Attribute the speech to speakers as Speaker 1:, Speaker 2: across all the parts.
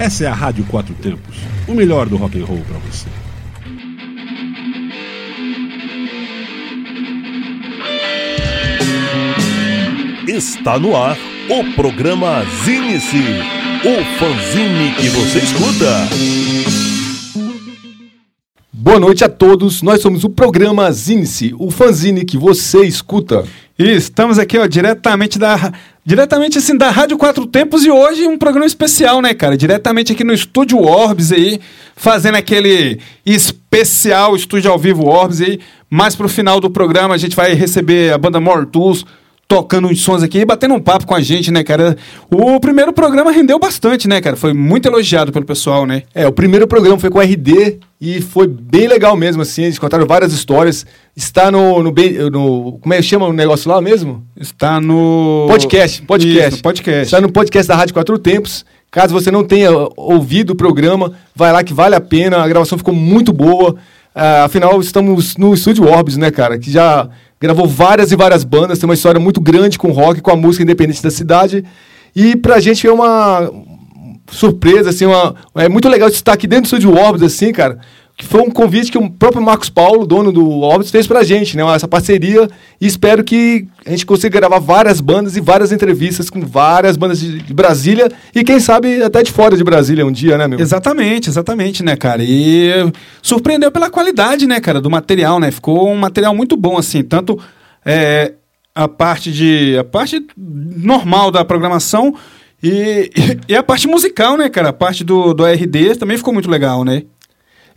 Speaker 1: Essa é a Rádio Quatro Tempos, o melhor do rock and roll para você.
Speaker 2: Está no ar o programa Zine-se, o fanzine que você escuta.
Speaker 3: Boa noite a todos, nós somos o programa Zine-se, o fanzine que você escuta.
Speaker 4: Estamos aqui, ó, diretamente da. Diretamente assim, da Rádio Quatro Tempos e hoje um programa especial, né, cara? Diretamente aqui no Estúdio Orbs aí, fazendo aquele especial Estúdio ao Vivo Orbs aí. Mais pro final do programa a gente vai receber a banda Mortus tocando uns sons aqui e batendo um papo com a gente, né, cara? O primeiro programa rendeu bastante, né, cara? Foi muito elogiado pelo pessoal, né?
Speaker 3: É, o primeiro programa foi com o RD e foi bem legal mesmo, assim. Eles contaram várias histórias. Está no. no, no como é que chama o negócio lá mesmo?
Speaker 4: Está no.
Speaker 3: Podcast. Podcast.
Speaker 4: Isso, podcast.
Speaker 3: Está no podcast da Rádio Quatro Tempos. Caso você não tenha ouvido o programa, vai lá que vale a pena. A gravação ficou muito boa. Uh, afinal, estamos no Estúdio Orbs, né, cara? Que já gravou várias e várias bandas, tem uma história muito grande com rock, com a música independente da cidade. E pra gente é uma surpresa, assim, uma, é muito legal estar aqui dentro do Estúdio Orbis, assim, cara, que foi um convite que o próprio Marcos Paulo, dono do Orbis, fez pra gente, né, essa parceria, e espero que a gente consiga gravar várias bandas e várias entrevistas com várias bandas de, de Brasília, e quem sabe até de fora de Brasília um dia, né, meu?
Speaker 4: Exatamente, exatamente, né, cara, e surpreendeu pela qualidade, né, cara, do material, né, ficou um material muito bom, assim, tanto... É, a parte de a parte normal da programação e, e, a parte musical, né, cara? A parte do, do RD também ficou muito legal, né?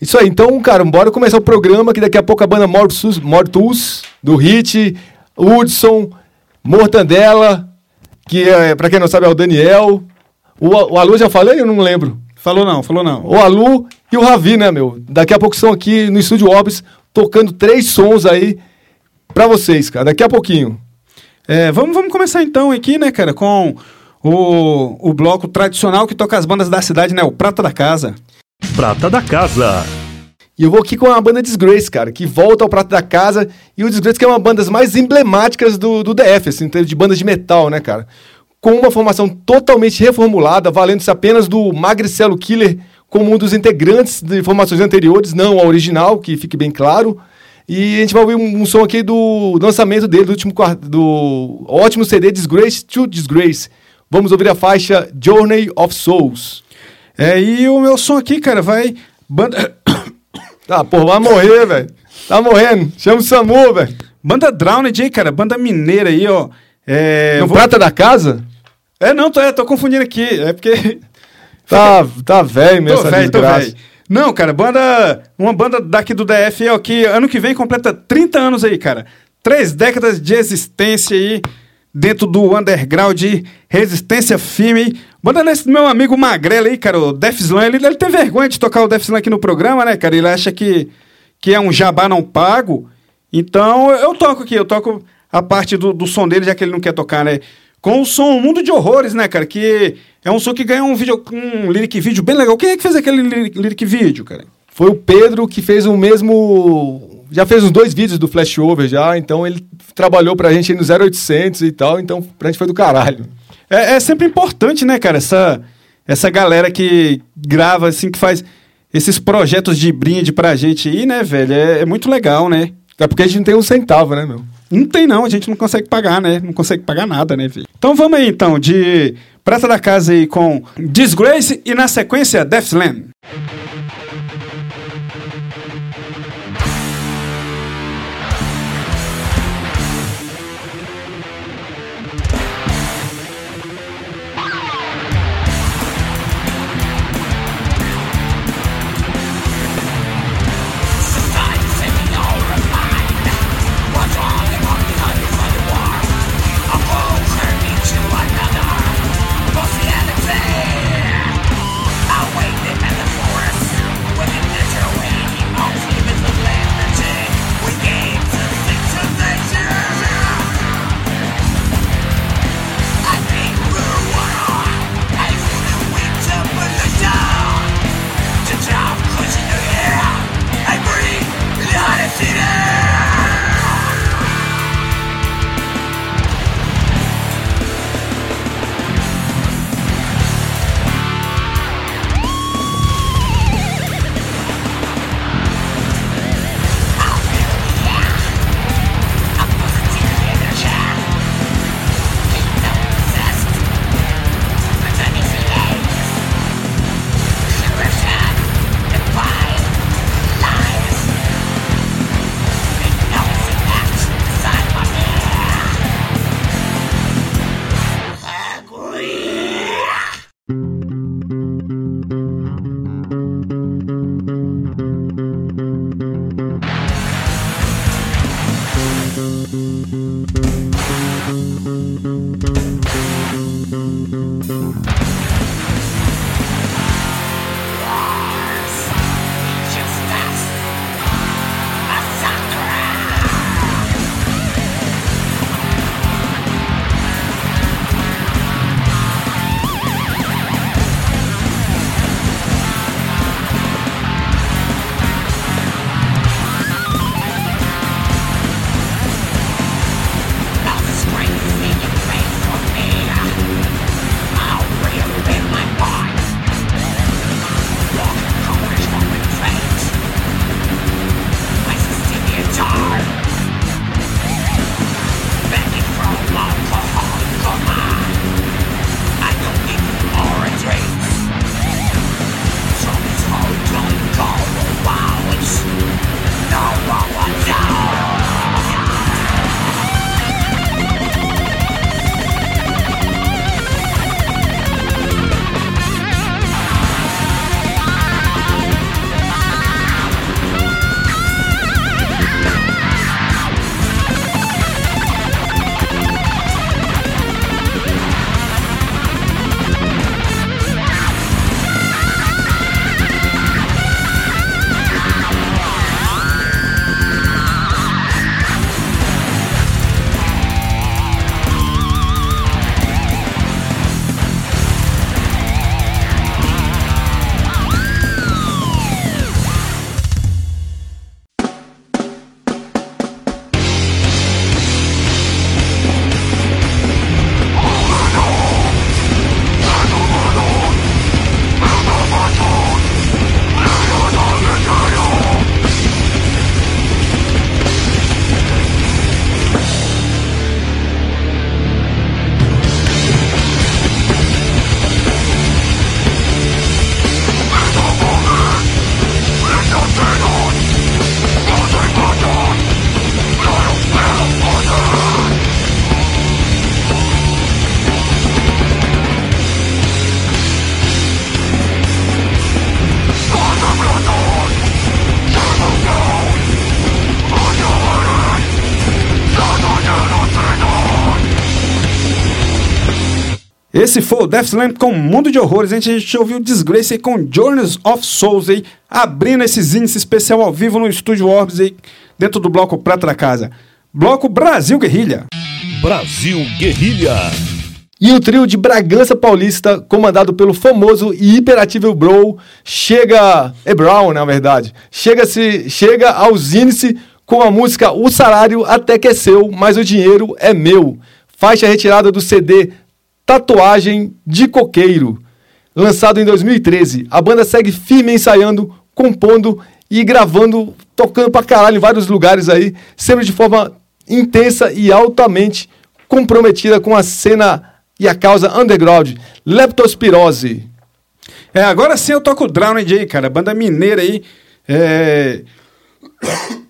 Speaker 3: Isso aí, então, cara, bora começar o programa, que daqui a pouco a banda Mortus, Mortus do Hit, Hudson, Mortandela, que é, pra quem não sabe é o Daniel. O, o Alu já falei? Eu não lembro.
Speaker 4: Falou não, falou não.
Speaker 3: O Alu e o Ravi, né, meu? Daqui a pouco são aqui no Estúdio Orbis, tocando três sons aí pra vocês, cara. Daqui a pouquinho.
Speaker 4: É, vamos, vamos começar então aqui, né, cara, com o, o bloco tradicional que toca as bandas da cidade, né? O Prata da Casa.
Speaker 2: Prata da Casa.
Speaker 3: E eu vou aqui com a banda Disgrace, cara, que volta ao Prata da Casa. E o Disgrace que é uma das mais emblemáticas do, do DF, assim, de bandas de metal, né, cara? Com uma formação totalmente reformulada, valendo-se apenas do Magricelo Killer como um dos integrantes de formações anteriores, não a original, que fique bem claro. E a gente vai ouvir um, um som aqui do lançamento dele, do último do ótimo CD Disgrace to Disgrace Vamos ouvir a faixa Journey of Souls.
Speaker 4: É, e o meu som aqui, cara, vai. Banda.
Speaker 3: Tá, pô, vai morrer, velho. Tá morrendo. Chama o SAMU, velho.
Speaker 4: Banda Drowned aí, cara. Banda mineira aí, ó.
Speaker 3: É. No vou... Prata da Casa?
Speaker 4: É, não, tô, é, tô confundindo aqui. É porque.
Speaker 3: Tá, tá velho mesmo, tô essa véio, desgraça. Tô
Speaker 4: Não, cara, banda. Uma banda daqui do DF, ó, que ano que vem completa 30 anos aí, cara. Três décadas de existência aí dentro do underground de resistência firme. Banda nesse meu amigo Magrela aí, cara, o Def Slam, ele, ele tem vergonha de tocar o Def Slam aqui no programa, né, cara? Ele acha que, que é um jabá não pago. Então, eu toco aqui, eu toco a parte do, do som dele, já que ele não quer tocar, né? Com o som Mundo de Horrores, né, cara? Que é um som que ganhou um vídeo, um lyric vídeo bem legal. Quem é que fez aquele lyric vídeo, cara?
Speaker 3: Foi o Pedro que fez o mesmo já fez uns dois vídeos do Flashover já, então ele trabalhou pra gente no 0800 e tal, então pra gente foi do caralho.
Speaker 4: É, é, sempre importante, né, cara, essa, essa galera que grava, assim, que faz esses projetos de brinde pra gente aí, né, velho, é, é muito legal, né?
Speaker 3: Até porque a gente não tem um centavo, né, meu?
Speaker 4: Não tem não, a gente não consegue pagar, né? Não consegue pagar nada, né, velho? Então vamos aí, então, de Prata da Casa aí com Disgrace e na sequência Death Esse foi o Death Slam com Mundo de Horrores. A gente, a gente ouviu Disgrace aí com Journeys of Souls aí, abrindo esses índices especial ao vivo no Estúdio Orbs aí, dentro do bloco Prata da Casa. Bloco Brasil Guerrilha.
Speaker 2: Brasil Guerrilha.
Speaker 3: E o trio de Bragança Paulista, comandado pelo famoso e hiperativo Bro, chega. É Brown, na verdade. Chega, -se, chega aos índices com a música O Salário Até Que É Seu, mas o Dinheiro É Meu. Faixa retirada do CD Tatuagem de Coqueiro. Lançado em 2013, a banda segue firme ensaiando, compondo e gravando, tocando pra caralho em vários lugares aí, sempre de forma intensa e altamente comprometida com a cena e a causa underground, leptospirose.
Speaker 4: É, agora sim eu toco o Drowned aí, cara, banda mineira aí. É...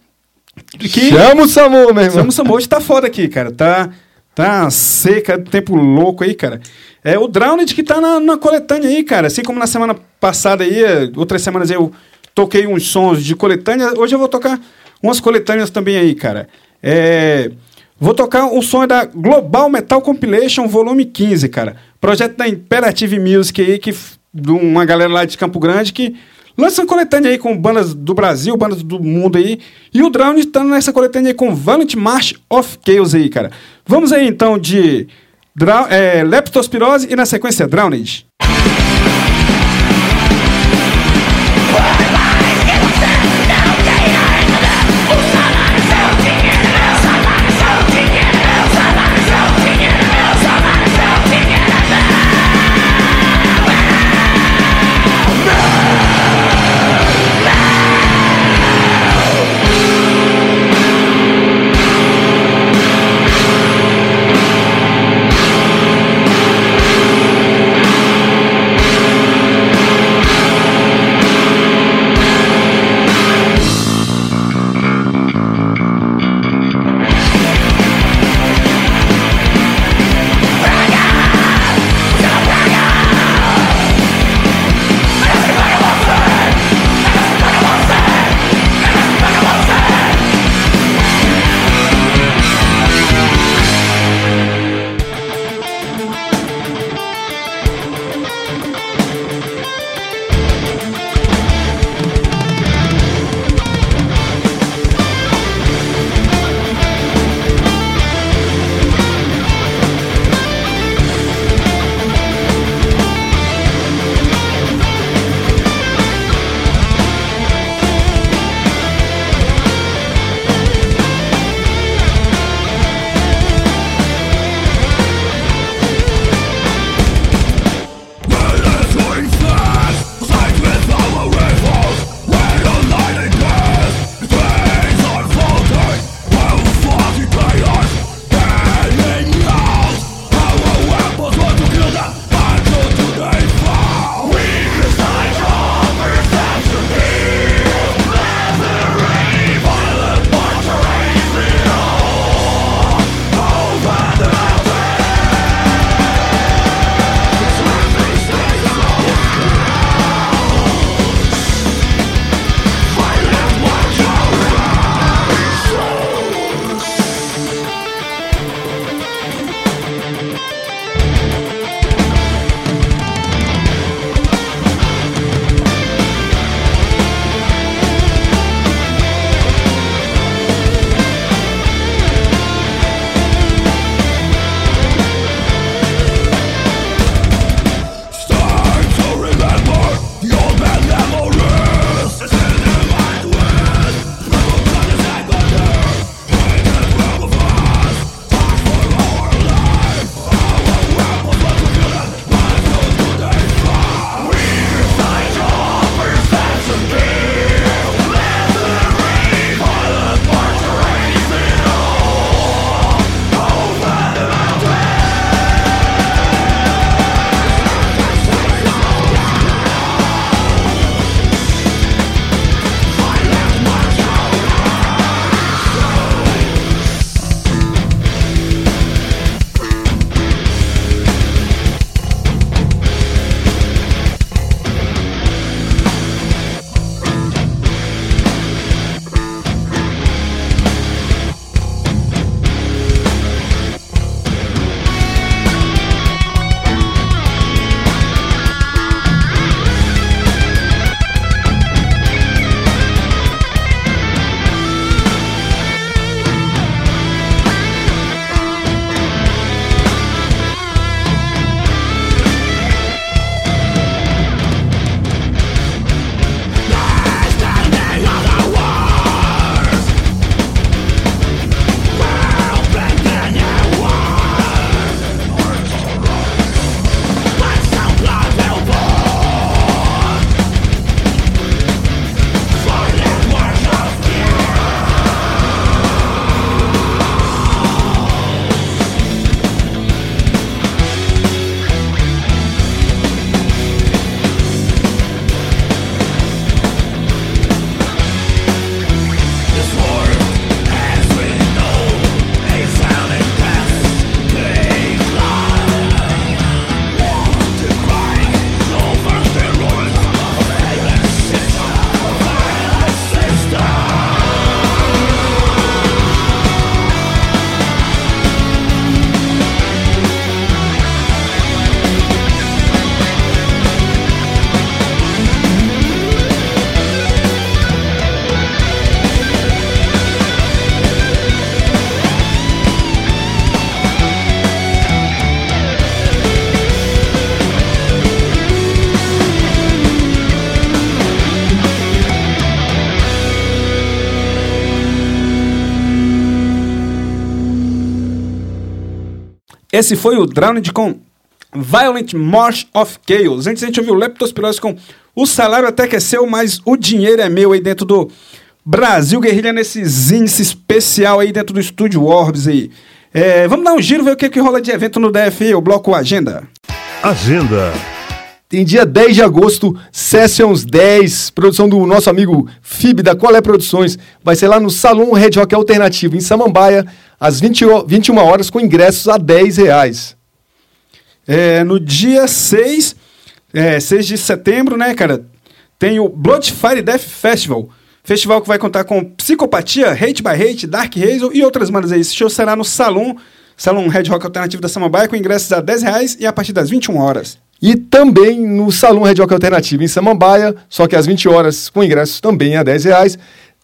Speaker 3: Que... Chama o Samu, meu irmão.
Speaker 4: Chama o Samu, hoje tá foda aqui, cara, tá... Tá seca, tempo louco aí, cara. É o Drowned que tá na, na, coletânea aí, cara. Assim como na semana passada aí, outras semanas eu toquei uns sons de coletânea, hoje eu vou tocar umas coletâneas também aí, cara. É, vou tocar um som da Global Metal Compilation Volume 15, cara. Projeto da Imperative Music aí, que, de uma galera lá de Campo Grande que lança coletânea aí com bandas do Brasil, bandas do mundo aí. E o Drowned tá nessa coletânea aí com Valiant March of Chaos aí, cara. Vamos aí então de é, leptospirose e na sequência Drowned. Esse foi o Drowned com Violent March of Chaos. Antes a gente ouviu Leptospirose com O Salário Até Que É Seu, mas o Dinheiro É Meu aí dentro do Brasil Guerrilha nesses índices especial aí dentro do Estúdio Orbs aí. É, vamos dar um giro, ver o que, que rola de evento no DFE, o bloco Agenda.
Speaker 2: Agenda.
Speaker 3: Tem dia 10 de agosto, Sessions 10, produção do nosso amigo Fib da Qual é Produções. Vai ser lá no Salão Red Rock Alternativo, em Samambaia, às 20, ho- 21 horas, com ingressos a 10 reais.
Speaker 4: É, no dia 6, é, 6 de setembro, né, cara, tem o Blood Fire Death Festival. Festival que vai contar com Psicopatia, Hate by Hate, Dark Hazel e outras bandas aí. Esse show será no Salão, Salão Red Rock Alternativo da Samambaia, com ingressos a 10 reais e a partir das 21 horas.
Speaker 3: E também no Salão Red Rock Alternativo, em Samambaia, só que às 20 horas, com ingressos também a 10 reais,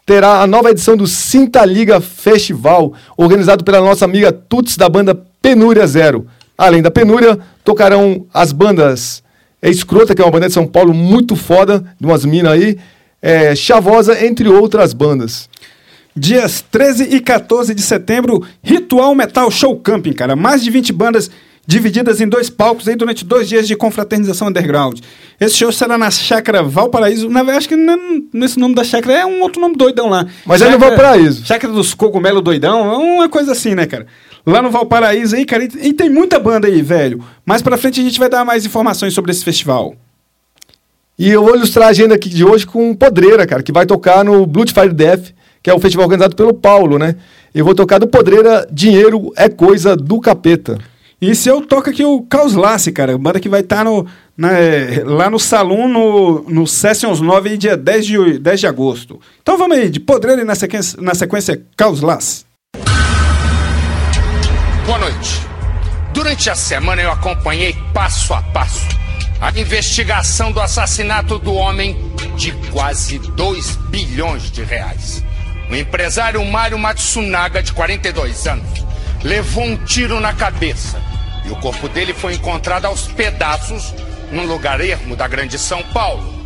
Speaker 3: terá a nova edição do Cinta Liga Festival, organizado pela nossa amiga Tuts da banda Penúria Zero. Além da Penúria, tocarão as bandas Escrota, que é uma banda de São Paulo muito foda, de umas minas aí, é, Chavosa, entre outras bandas.
Speaker 4: Dias 13 e 14 de setembro, Ritual Metal Show Camping, cara. Mais de 20 bandas divididas em dois palcos aí durante dois dias de confraternização underground. Esse show será na Chácara Valparaíso. Na verdade, acho que não- nesse nome da chácara é um outro nome doidão lá.
Speaker 3: Mas é no Valparaíso.
Speaker 4: Chácara dos Cogumelo Doidão, é uma coisa assim, né, cara? Lá no Valparaíso aí, cara, e tem muita banda aí, velho. Mais pra frente a gente vai dar mais informações sobre esse festival.
Speaker 3: E eu vou ilustrar a agenda aqui de hoje com Podreira, cara, que vai tocar no Blood Fire Death, que é o festival organizado pelo Paulo, né? Eu vou tocar do Podreira Dinheiro é Coisa do Capeta.
Speaker 4: E se eu toco aqui o Caos Lasse, cara, banda que vai estar no, na- é, lá no Salão, no, no Sessions 9, aí, dia 10 de, 10 de agosto. Então vamos aí, de podreiro na sequência, na sequência Caos Lasse.
Speaker 5: Boa noite. Durante a semana eu acompanhei passo a passo a investigação do assassinato do homem de quase 2 bilhões de reais. O empresário Mário Matsunaga, de 42 anos, levou um tiro na cabeça e o corpo dele foi encontrado aos pedaços num lugar ermo da grande São Paulo.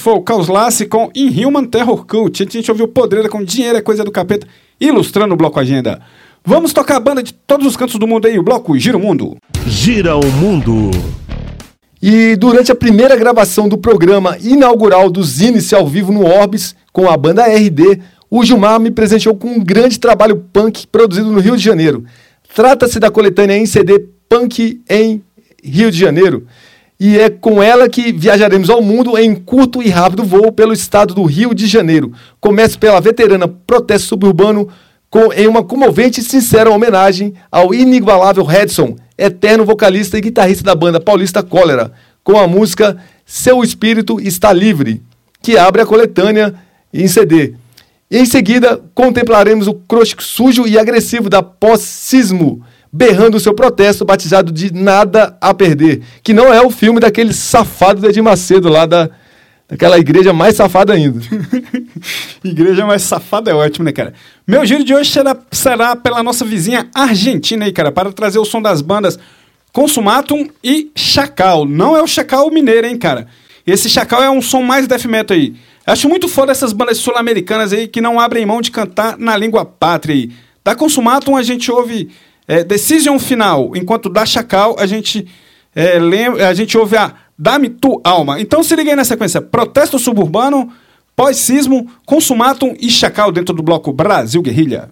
Speaker 6: Foi o Caos Lassi com Inhuman Terror Cult. A gente ouviu Podreira com Dinheiro é Coisa do Capeta, ilustrando o Bloco Agenda. Vamos tocar a banda de todos os cantos do mundo aí, o Bloco Gira o Mundo.
Speaker 2: Gira o mundo.
Speaker 3: E durante a primeira gravação do programa inaugural do Zinice ao vivo no Orbis, com a banda RD, o Gilmar me presenteou com um grande trabalho punk produzido no Rio de Janeiro. Trata-se da coletânea em CD Punk em Rio de Janeiro. E é com ela que viajaremos ao mundo em curto e rápido voo pelo estado do Rio de Janeiro. Começo pela veterana Protesto Suburbano, com, em uma comovente e sincera homenagem ao inigualável Redson, eterno vocalista e guitarrista da banda paulista Cólera, com a música Seu Espírito Está Livre, que abre a coletânea em CD. Em seguida, contemplaremos o crush sujo e agressivo da pós-sismo, berrando seu protesto batizado de Nada a Perder, que não é o filme daquele safado do Edir Macedo lá da, daquela igreja mais safada ainda.
Speaker 6: Igreja mais safada é ótimo, né, cara? Meu giro de hoje será, será pela nossa vizinha Argentina aí, cara, para trazer o som das bandas Consumatum e Chacal. Não é o Chacal mineiro, hein, cara? Esse Chacal é um som mais death metal aí. Acho muito foda essas bandas sul-americanas aí que não abrem mão de cantar na língua pátria aí. Da Consumatum a gente ouve é, Decision Final, enquanto da Chacal a gente, é, lembra, a gente ouve a Dame Tu Alma. Então se liga aí na sequência. Protesto Suburbano, Pós-Sismo, Consumatum e Chacal dentro do bloco Brasil Guerrilha.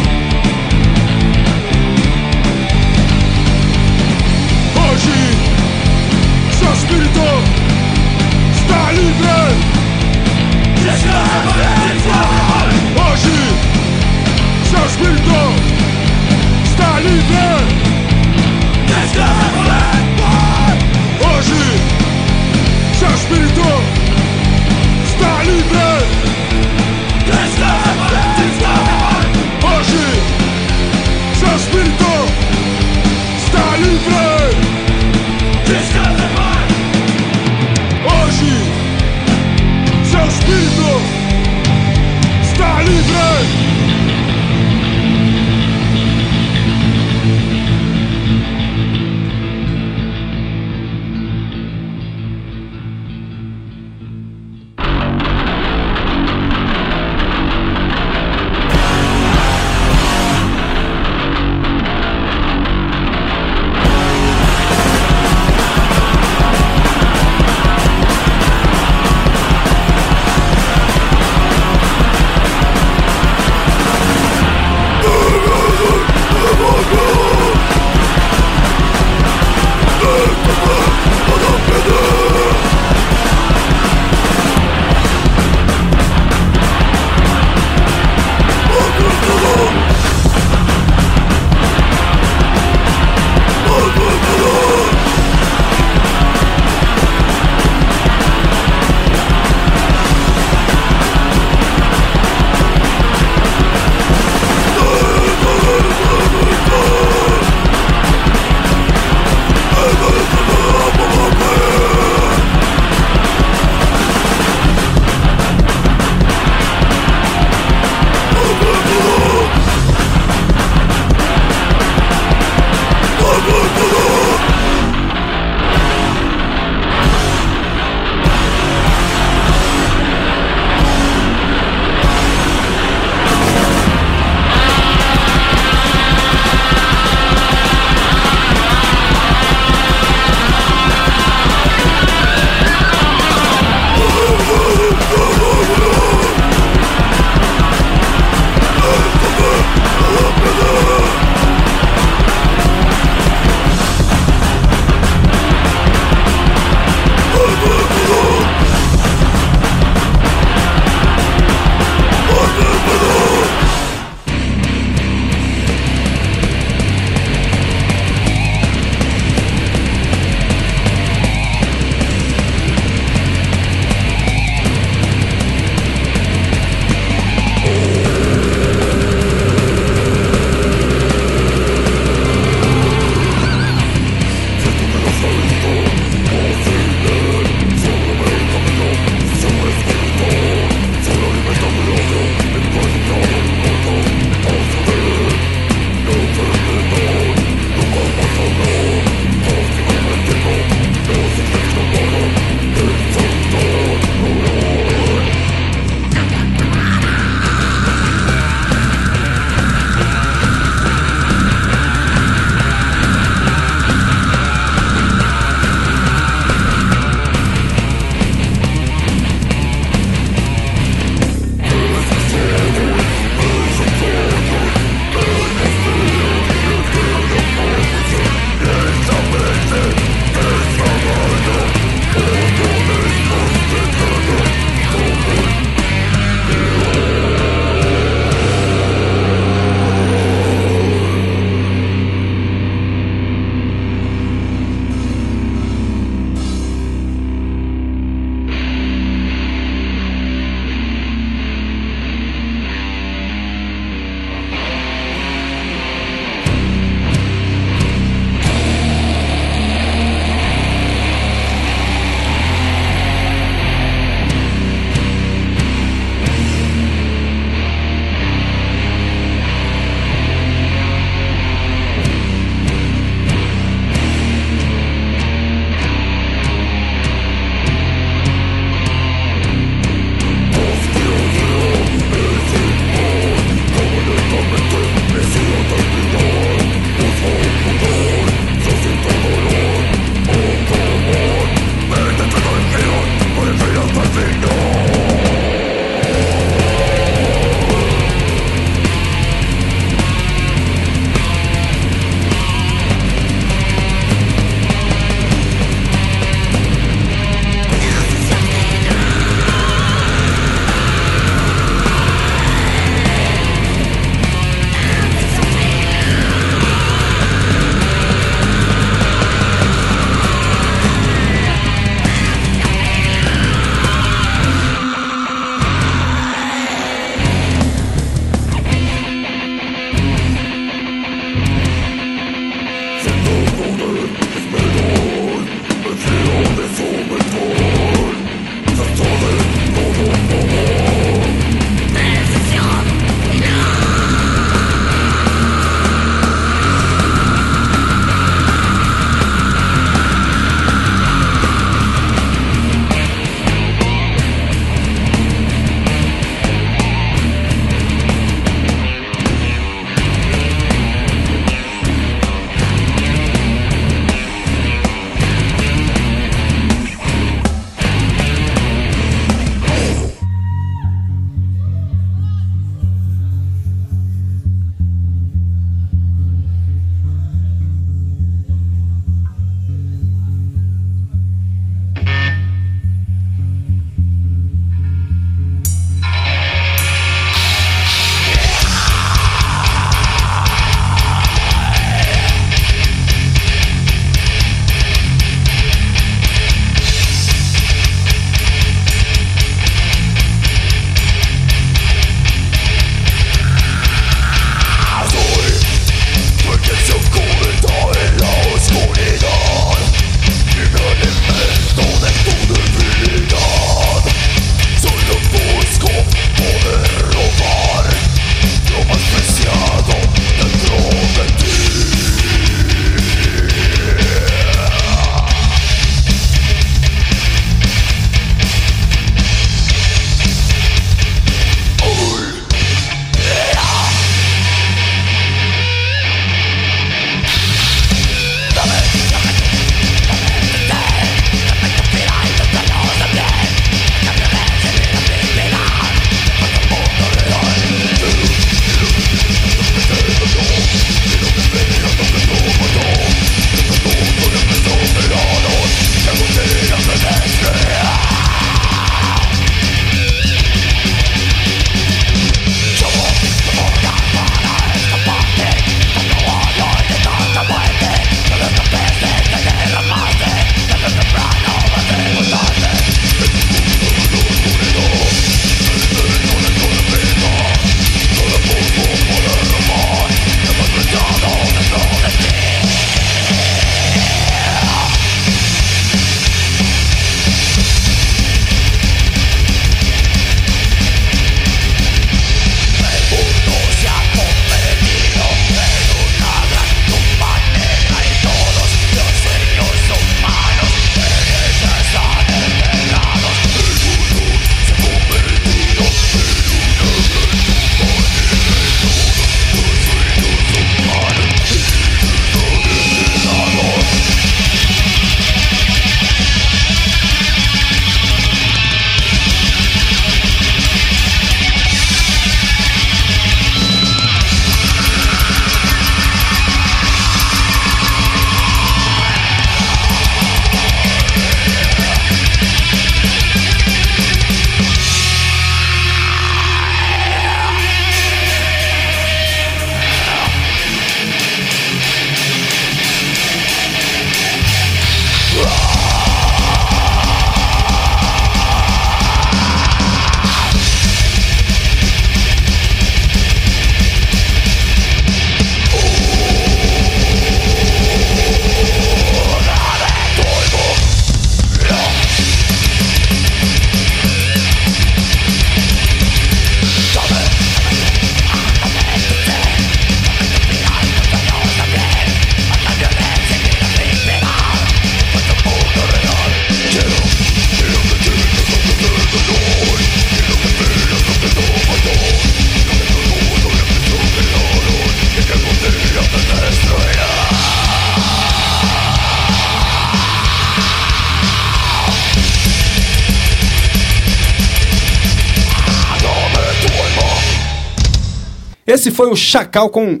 Speaker 4: Foi o Chacal com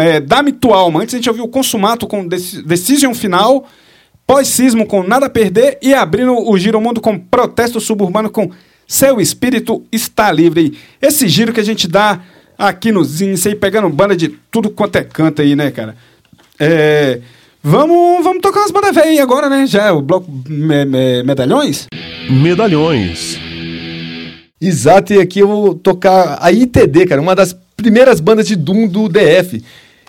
Speaker 4: é, Dame Tua Alma. Antes a gente ouviu o Consumato com Dec- Decision Final, Pós-Sismo com Nada a Perder e abrindo o Giro Mundo com Protesto Suburbano com Seu Espírito Está Livre. Esse giro que a gente dá aqui no Zinice aí, pegando banda de tudo quanto é canto aí, né, cara? É, vamos, vamos tocar umas bandas velhas aí agora, né? Já é o bloco me- me- Medalhões?
Speaker 2: Medalhões.
Speaker 3: Exato, e aqui eu vou tocar a ITD, cara, uma das primeiras bandas de Doom do DF.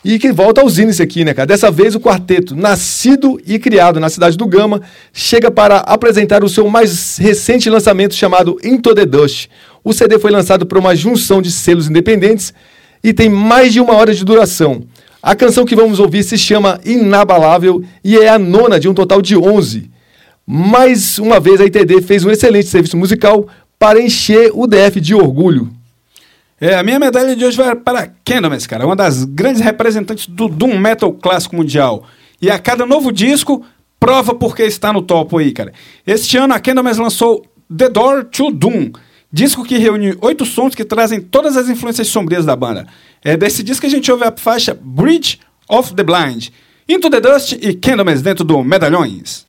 Speaker 3: E que volta aos índices aqui, né, cara? Dessa vez o quarteto, nascido e criado na cidade do Gama, chega para apresentar o seu mais recente lançamento chamado Into the Dust. O CD foi lançado por uma junção de selos independentes e tem mais de uma hora de duração. A canção que vamos ouvir se chama Inabalável e é a nona de um total de 11. Mais uma vez a ITD fez um excelente serviço musical para encher o DF de orgulho.
Speaker 4: É, a minha medalha de hoje vai para Candlemas, cara, uma das grandes representantes do Doom Metal clássico mundial. E a cada novo disco, prova porque está no topo aí, cara. Este ano a Candlemas lançou The Door to Doom, disco que reúne oito sons que trazem todas as influências sombrias da banda. É desse disco que a gente ouve a faixa Bridge of the Blind, Into the Dust e Candlemas dentro do Medalhões.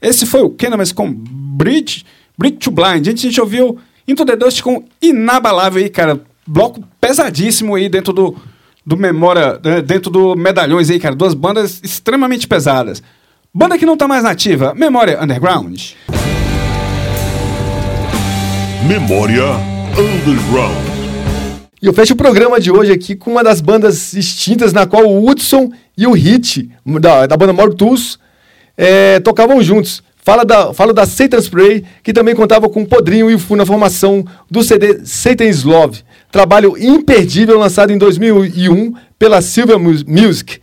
Speaker 4: Esse foi o Kenamas com Bridge, Bridge to Blind. A gente ouviu Into the Dust com Inabalável aí, cara. Bloco pesadíssimo aí dentro do, do Memória, né, dentro do Medalhões aí, cara. Duas bandas extremamente pesadas. Banda que não tá mais nativa, Memória Underground.
Speaker 2: Memória Underground.
Speaker 3: E eu fecho o programa de hoje aqui com uma das bandas extintas na qual o Hudson e o Hit, da, da banda Mortus, é, tocavam juntos. Fala da, falo da Satan Spray, que também contava com Podrinho e Fu na formação do CD Satan's Love. Trabalho imperdível lançado em 2001 pela Silver Mus- Music.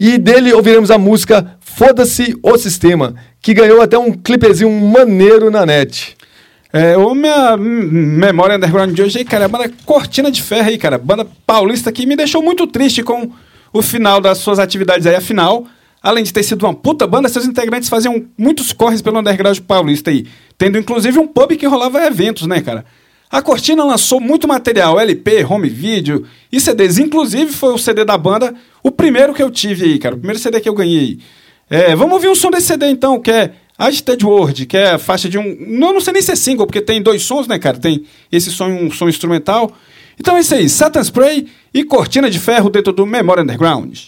Speaker 3: E dele ouviremos a música Foda-se o Sistema, que ganhou até um clipezinho maneiro na net.
Speaker 4: É, o minha memória underground de hoje aí, cara, é a banda Cortina de Ferro aí, cara. Banda paulista que me deixou muito triste com o final das suas atividades aí. Afinal, além de ter sido uma puta banda, seus integrantes faziam muitos corres pelo underground paulista aí. Tendo inclusive um pub que rolava eventos, né, cara? A Cortina lançou muito material, LP, home video e CDs. Inclusive, foi o CD da banda, o primeiro que eu tive aí, cara. O primeiro CD que eu ganhei. É, vamos ouvir um som desse CD então, que é Agitated World, que é a faixa de um. Não, não sei nem se é single, porque tem dois sons, né, cara? Tem esse som um som instrumental. Então é isso aí, Satan Spray e Cortina de Ferro dentro do Memory Underground.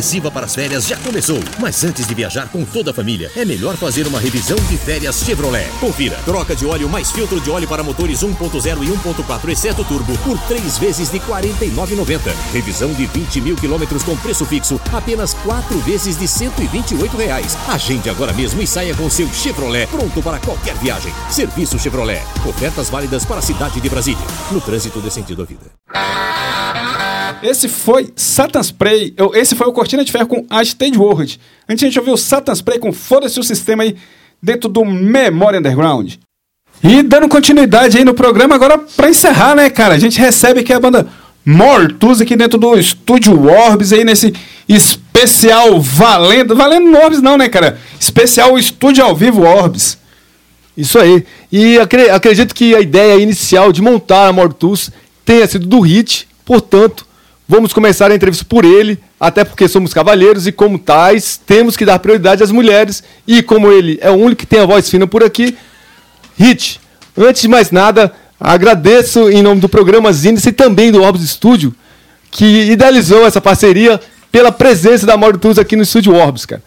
Speaker 7: Contagem regressiva para as férias já começou. Mas antes de viajar com toda a família, é melhor fazer uma revisão de férias Chevrolet. Confira. Troca de óleo mais filtro de óleo para motores 1.0 e 1.4, exceto turbo, por 3 vezes de R$ 49,90. Revisão de 20 mil quilômetros com preço fixo, apenas 4 vezes de 128 reais. Agende agora mesmo e saia com seu Chevrolet pronto para qualquer viagem. Serviço Chevrolet. Ofertas válidas para a cidade de Brasília. No trânsito de sentido à vida.
Speaker 4: Esse foi Satan Spray. Eu- Esse foi o Cortina de Ferro com a Stage World. Antes a gente ouviu Satan Spray com Foda-se o Sistema aí dentro do Memória Underground. E dando continuidade aí no programa, agora pra encerrar, né, cara? A gente recebe aqui a banda Mortus aqui dentro do Estúdio Orbs aí nesse especial valendo. Valendo Orbs não, né, cara? Especial Estúdio ao Vivo Orbs.
Speaker 3: Isso aí. E acre- acredito que a ideia inicial de montar a Mortus tenha sido do Hit, portanto, vamos começar a entrevista por ele, até porque somos cavalheiros e, como tais, temos que dar prioridade às mulheres. E como ele é o único que tem a voz fina por aqui, Hit, antes de mais nada, agradeço em nome do programa Zinice e também do Orbs Studio, que idealizou essa parceria pela presença da Mortus aqui no Estúdio Orbs, cara.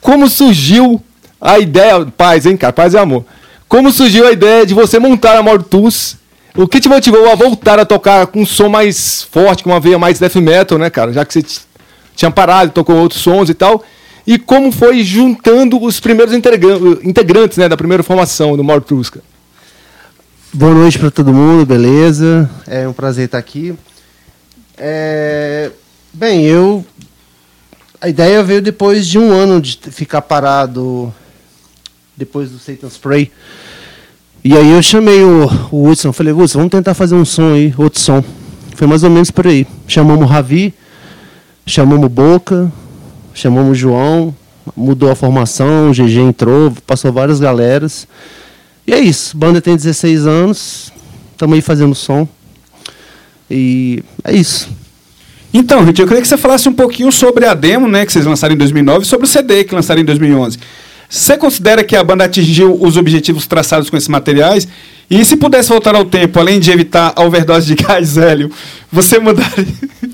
Speaker 3: Como surgiu a ideia, paz, hein, cara, paz e amor. Como surgiu a ideia de você montar a Mortus? O que te motivou a voltar a tocar com um som mais forte, com uma veia mais death metal, né, cara? Já que você tinha parado, tocou outros sons e tal. E como foi juntando os primeiros integra- integrantes, né, da primeira formação do Mortus, cara?
Speaker 8: Boa noite para todo mundo, beleza? É um prazer estar aqui. É, Bem, eu. A ideia veio depois de um ano de ficar parado depois do Satan Spray. E aí eu chamei o, o Hudson, falei, Hudson, vamos tentar fazer um som aí, outro som. Foi mais ou menos por aí. Chamamos o Ravi, chamamos o Boca, chamamos o João, mudou a formação, o GG entrou, passou várias galeras. E é isso, banda tem 16 anos, estamos aí fazendo som. E é isso.
Speaker 4: Então, Rit, eu queria que você falasse um pouquinho sobre a demo, né, que vocês lançaram em 2009, e sobre o CD que lançaram em 2011. Você considera que a banda atingiu os objetivos traçados com esses materiais? E se pudesse voltar ao tempo, além de evitar a overdose de gás hélio, você mudaria...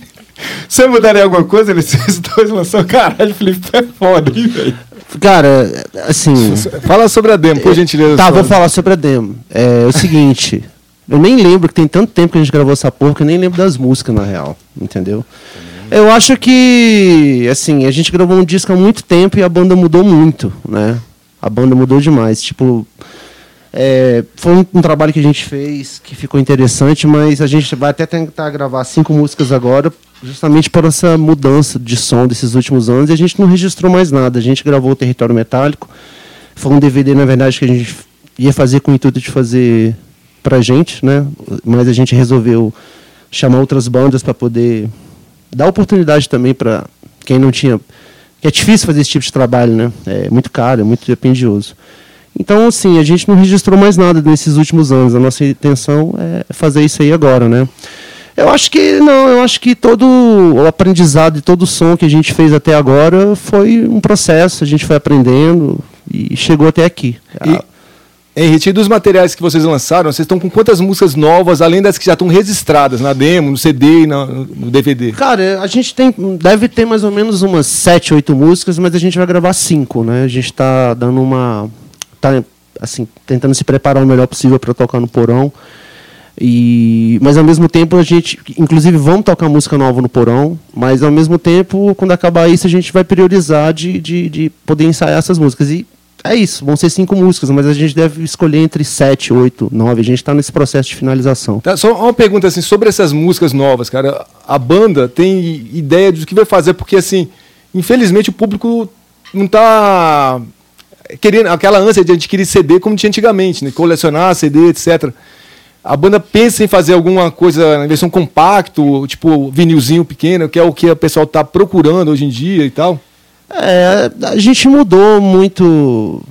Speaker 4: você mudaria alguma coisa nesses dois lançados? Caralho, Felipe, tu é foda, hein, velho?
Speaker 8: Cara, assim.
Speaker 3: Fala sobre a demo, por gentileza.
Speaker 8: Tá, vou falar sobre a demo. É, o seguinte, eu nem lembro que tem tanto tempo que a gente gravou essa porra que eu nem lembro das músicas, na real. Entendeu? Eu acho que, assim, a gente gravou um disco há muito tempo e a banda mudou muito, né? A banda mudou demais. Tipo, é, foi um, um trabalho que a gente fez que ficou interessante, mas a gente vai até tentar gravar cinco músicas agora, justamente por essa mudança de som desses últimos anos, e a gente não registrou mais nada. A gente gravou o Território Metálico, foi um DVD, na verdade, que a gente ia fazer com o intuito de fazer pra gente, né? Mas a gente resolveu chamar outras bandas para poder dar oportunidade também para quem não tinha. Que é difícil fazer esse tipo de trabalho, né? É muito caro, é muito dispendioso. Então, assim, a gente não registrou mais nada nesses últimos anos. A nossa intenção é fazer isso aí agora, né? Eu acho que não, eu acho que todo o aprendizado e todo o som que a gente fez até agora foi um processo, a gente foi aprendendo e chegou até aqui.
Speaker 3: E, Henrique, dos materiais que vocês lançaram, vocês estão com quantas músicas novas, além das que já estão registradas na demo, no CD e no DVD?
Speaker 8: Cara, a gente tem, deve ter mais ou menos umas sete, oito músicas, mas a gente vai gravar cinco, né? A gente tá dando uma, tá assim, tentando se preparar o melhor possível para tocar no porão. E, mas ao mesmo tempo a gente, inclusive vamos tocar música nova no porão, mas ao mesmo tempo, quando acabar isso, a gente vai priorizar de, de, de poder ensaiar essas músicas. E é isso, vão ser cinco músicas, mas a gente deve escolher entre sete, oito, nove. A gente está nesse processo de finalização.
Speaker 3: Tá, só uma pergunta assim sobre essas músicas novas, cara. A banda tem ideia do que vai fazer, porque assim, infelizmente o público não tá querendo aquela ânsia de adquirir CD como tinha antigamente, né? Colecionar CD, etc. A banda pensa em fazer alguma coisa em versão compacto, tipo vinilzinho pequeno, que é o que o pessoal tá procurando hoje em dia e tal.
Speaker 8: É, a gente mudou muito,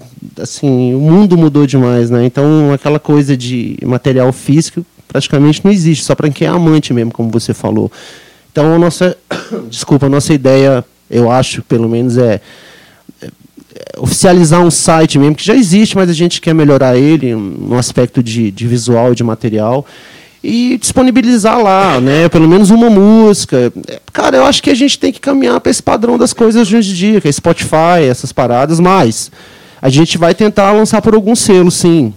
Speaker 8: assim, o mundo mudou demais, né? Então, aquela coisa de material físico praticamente não existe, só para quem é amante mesmo, como você falou. Então, a nossa, desculpa, a nossa ideia, eu acho, pelo menos, é, é oficializar um site mesmo, que já existe, mas a gente quer melhorar ele no aspecto de, de visual, de material, e disponibilizar lá, né? Pelo menos uma música. Cara, eu acho que a gente tem que caminhar para esse padrão das coisas de hoje em dia, que é Spotify, essas paradas, mas a gente vai tentar lançar por algum selo, sim.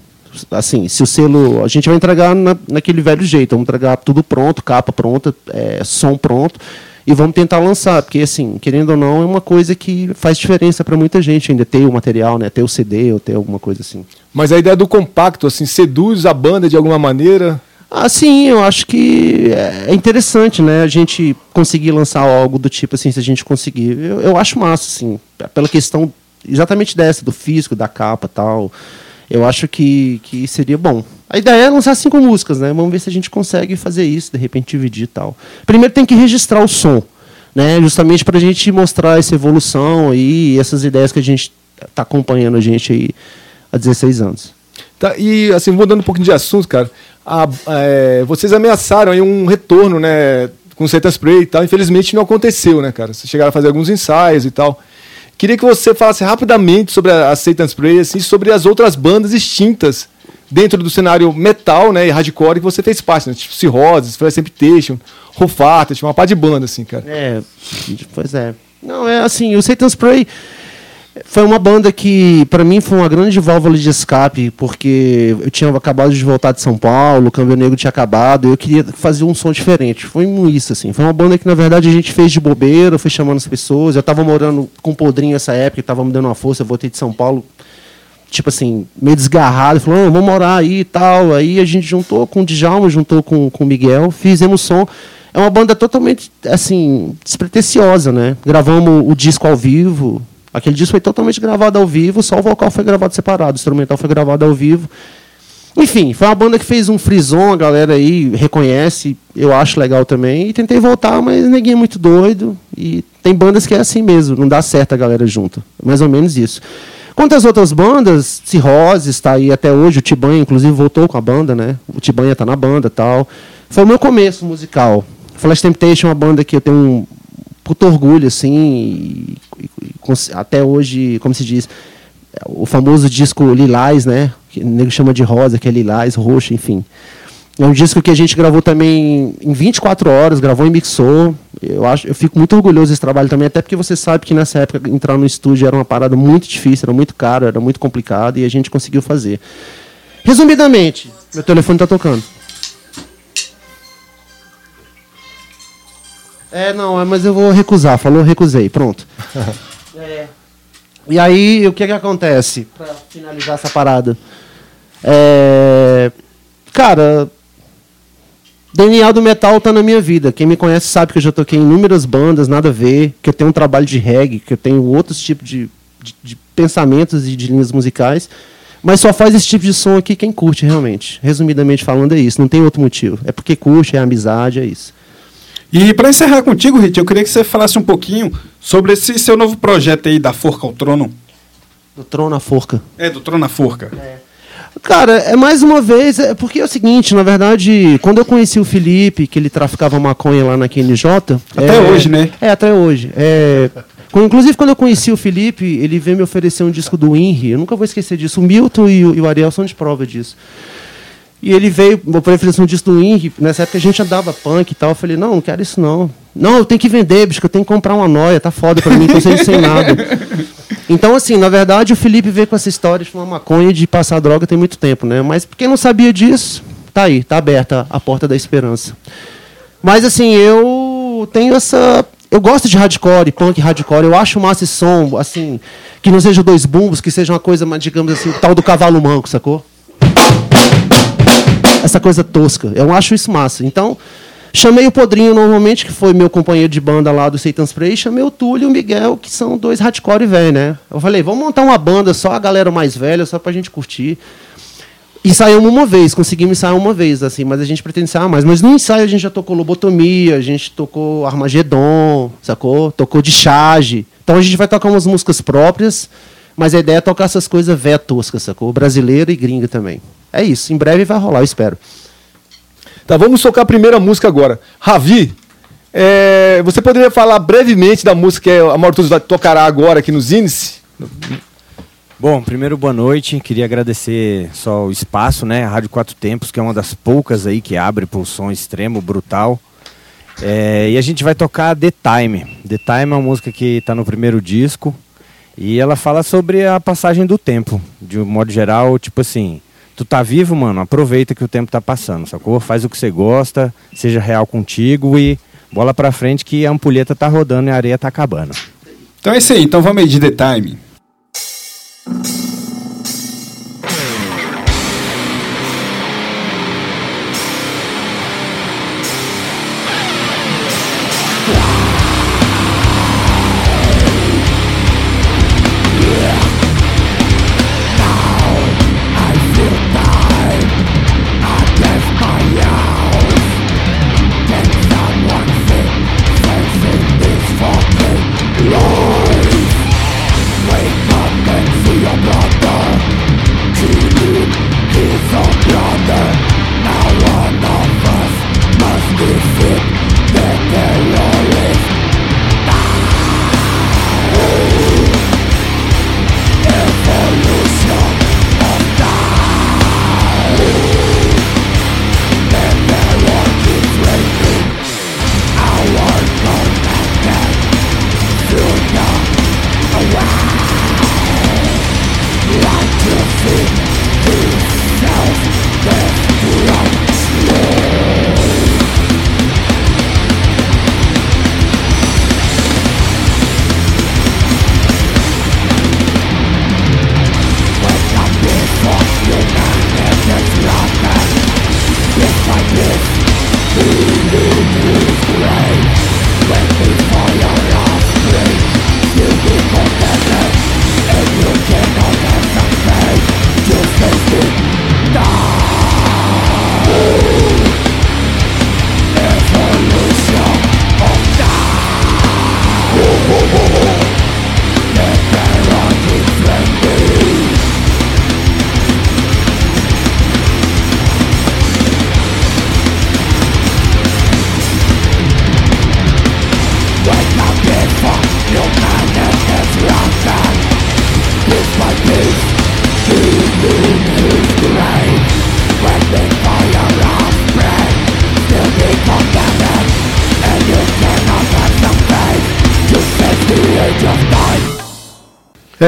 Speaker 8: Assim, se o selo. A gente vai entregar na, naquele velho jeito, vamos entregar tudo pronto, capa pronta, é, som pronto. E vamos tentar lançar, porque assim, querendo ou não, é uma coisa que faz diferença para muita gente ainda ter o material, né? Ter o CD ou ter alguma coisa assim.
Speaker 3: Mas a ideia do compacto, assim, seduz a banda de alguma maneira?
Speaker 8: Ah, sim, eu acho que é interessante, né? A gente conseguir lançar algo do tipo assim, se a gente conseguir. Eu, eu acho massa, assim, pela questão exatamente dessa, do físico, da capa tal. Eu acho que, que seria bom. A ideia é lançar cinco músicas, né? Vamos ver se a gente consegue fazer isso, de repente dividir e tal. Primeiro tem que registrar o som, né? Justamente para a gente mostrar essa evolução aí, essas ideias que a gente está acompanhando a gente aí há 16 anos.
Speaker 3: Tá, e assim, mudando um pouquinho de assunto, cara, a, é, vocês ameaçaram aí um retorno, né, com o Satan Spray e tal. Infelizmente não aconteceu, né, cara? Vocês chegaram a fazer alguns ensaios e tal. Queria que você falasse rapidamente sobre a, a Satan Spray, assim, sobre as outras bandas extintas dentro do cenário metal, né, e hardcore que você fez parte, né? Tipo Cirrhosis, Flash Temptation, Rufata, tinha uma par de banda, assim, cara.
Speaker 8: É, pois é. Não, é assim, o Satan Spray foi uma banda que, para mim, foi uma grande válvula de escape, porque eu tinha acabado de voltar de São Paulo, o Câmbio Negro tinha acabado, e eu queria fazer um som diferente. Foi isso, assim. Foi uma banda que, na verdade, a gente fez de bobeira, foi chamando as pessoas. Eu estava morando com o Podrinho nessa época, estava me dando uma força, eu voltei de São Paulo, tipo assim, meio desgarrado, falou, vamos morar aí e tal. Aí a gente juntou com o Djalma, juntou com, com o Miguel, fizemos som. É uma banda totalmente, assim, despretensiosa, né? Gravamos o disco ao vivo, Aquele disco foi totalmente gravado ao vivo, só o vocal foi gravado separado, o instrumental foi gravado ao vivo. Enfim, foi uma banda que fez um frison, a galera aí reconhece, eu acho legal também. E tentei voltar, mas ninguém é muito doido. E tem bandas que é assim mesmo, não dá certo a galera junto. Mais ou menos isso. Quanto às outras bandas, Cirrose está aí até hoje, o Tibanha, inclusive, voltou com a banda, né? O Tibanha está na banda tal. Foi o meu começo musical. Flash Temptation é uma banda que eu tenho puto orgulho, assim, e, e, até hoje, como se diz, o famoso disco Lilás, né? Que o nego chama de rosa, que é lilás, roxo, enfim. É um disco que a gente gravou também em 24 horas, gravou e mixou. Eu, acho, eu fico muito orgulhoso desse trabalho também, até porque você sabe que nessa época entrar no estúdio era uma parada muito difícil, era muito caro, era muito complicado e a gente conseguiu fazer. Resumidamente, meu telefone está tocando. É, não, é, mas eu vou recusar. Falou, recusei. Pronto. é. E aí, o que que acontece? Pra finalizar essa parada. É... Cara, Daniel do Metal tá na minha vida. Quem me conhece sabe que eu já toquei em inúmeras bandas, nada a ver, que eu tenho um trabalho de reggae, que eu tenho outros tipos de, de, de pensamentos e de linhas musicais. Mas só faz esse tipo de som aqui quem curte realmente. Resumidamente falando, é isso. Não tem outro motivo. É porque curte, é amizade, é isso.
Speaker 4: E para encerrar contigo, Rit, eu queria que você falasse um pouquinho sobre esse seu novo projeto aí da Forca ao Trono.
Speaker 8: Do Trono à Forca.
Speaker 4: É, do Trono à Forca.
Speaker 8: É. Cara, é mais uma vez, é porque é o seguinte, na verdade, quando eu conheci o Felipe, que ele traficava maconha lá na QNJ.
Speaker 4: Até
Speaker 8: é,
Speaker 4: hoje, né?
Speaker 8: É, até hoje. É, inclusive, quando eu conheci o Felipe, ele veio me oferecer um disco do Inri. Eu nunca vou esquecer disso. O Milton e o, e o Ariel são de prova disso. E ele veio, meu pai ofereceu um disco do Inri, nessa época a gente andava punk e tal. Eu falei, não, não quero isso não. Não, eu tenho que vender, bicho, eu tenho que comprar uma noia, tá foda pra mim, tô sem nada. Então, assim, na verdade, o Felipe veio com essa história de fumar maconha e de passar droga tem muito tempo, né? Mas quem não sabia disso, tá aí, tá aberta a porta da esperança. Mas, assim, eu tenho essa. Eu gosto de hardcore, punk hardcore. Eu acho massa esse som, assim, que não seja dois bumbos, que seja uma coisa, digamos assim, tal do cavalo manco, sacou? Essa coisa tosca. Eu acho isso massa. Então, chamei o Podrinho normalmente, que foi meu companheiro de banda lá do Satan Spray, chamei o Túlio e o Miguel, que são dois hardcore velho, né? Eu falei, vamos montar uma banda só a galera mais velha, só pra gente curtir. Ensaiamos uma vez, conseguimos ensaiar uma vez, assim, mas a gente pretende ensaiar mais. Mas no ensaio a gente já tocou Lobotomia, a gente tocou Armagedon, sacou? Tocou de charge. Então a gente vai tocar umas músicas próprias, mas a ideia é tocar essas coisas véia toscas, sacou? Brasileira e gringa também. É isso, em breve vai rolar, eu espero.
Speaker 3: Tá, vamos tocar a primeira música agora. Ravi, é, você poderia falar brevemente da música que a Mortus tocará agora aqui nos Índice?
Speaker 9: Bom, primeiro boa noite. Queria agradecer só o espaço, né? A Rádio Quatro Tempos, que é uma das poucas aí que abre por som extremo, brutal. É, e a gente vai tocar The Time. The Time é uma música que está no primeiro disco e ela fala sobre a passagem do tempo. De um modo geral, tipo assim, tu tá vivo, mano, aproveita que o tempo tá passando, sacou? Faz o que você gosta, seja real contigo e bola pra frente que a ampulheta tá rodando e a areia tá acabando.
Speaker 10: Então é isso aí, então vamos de The Time.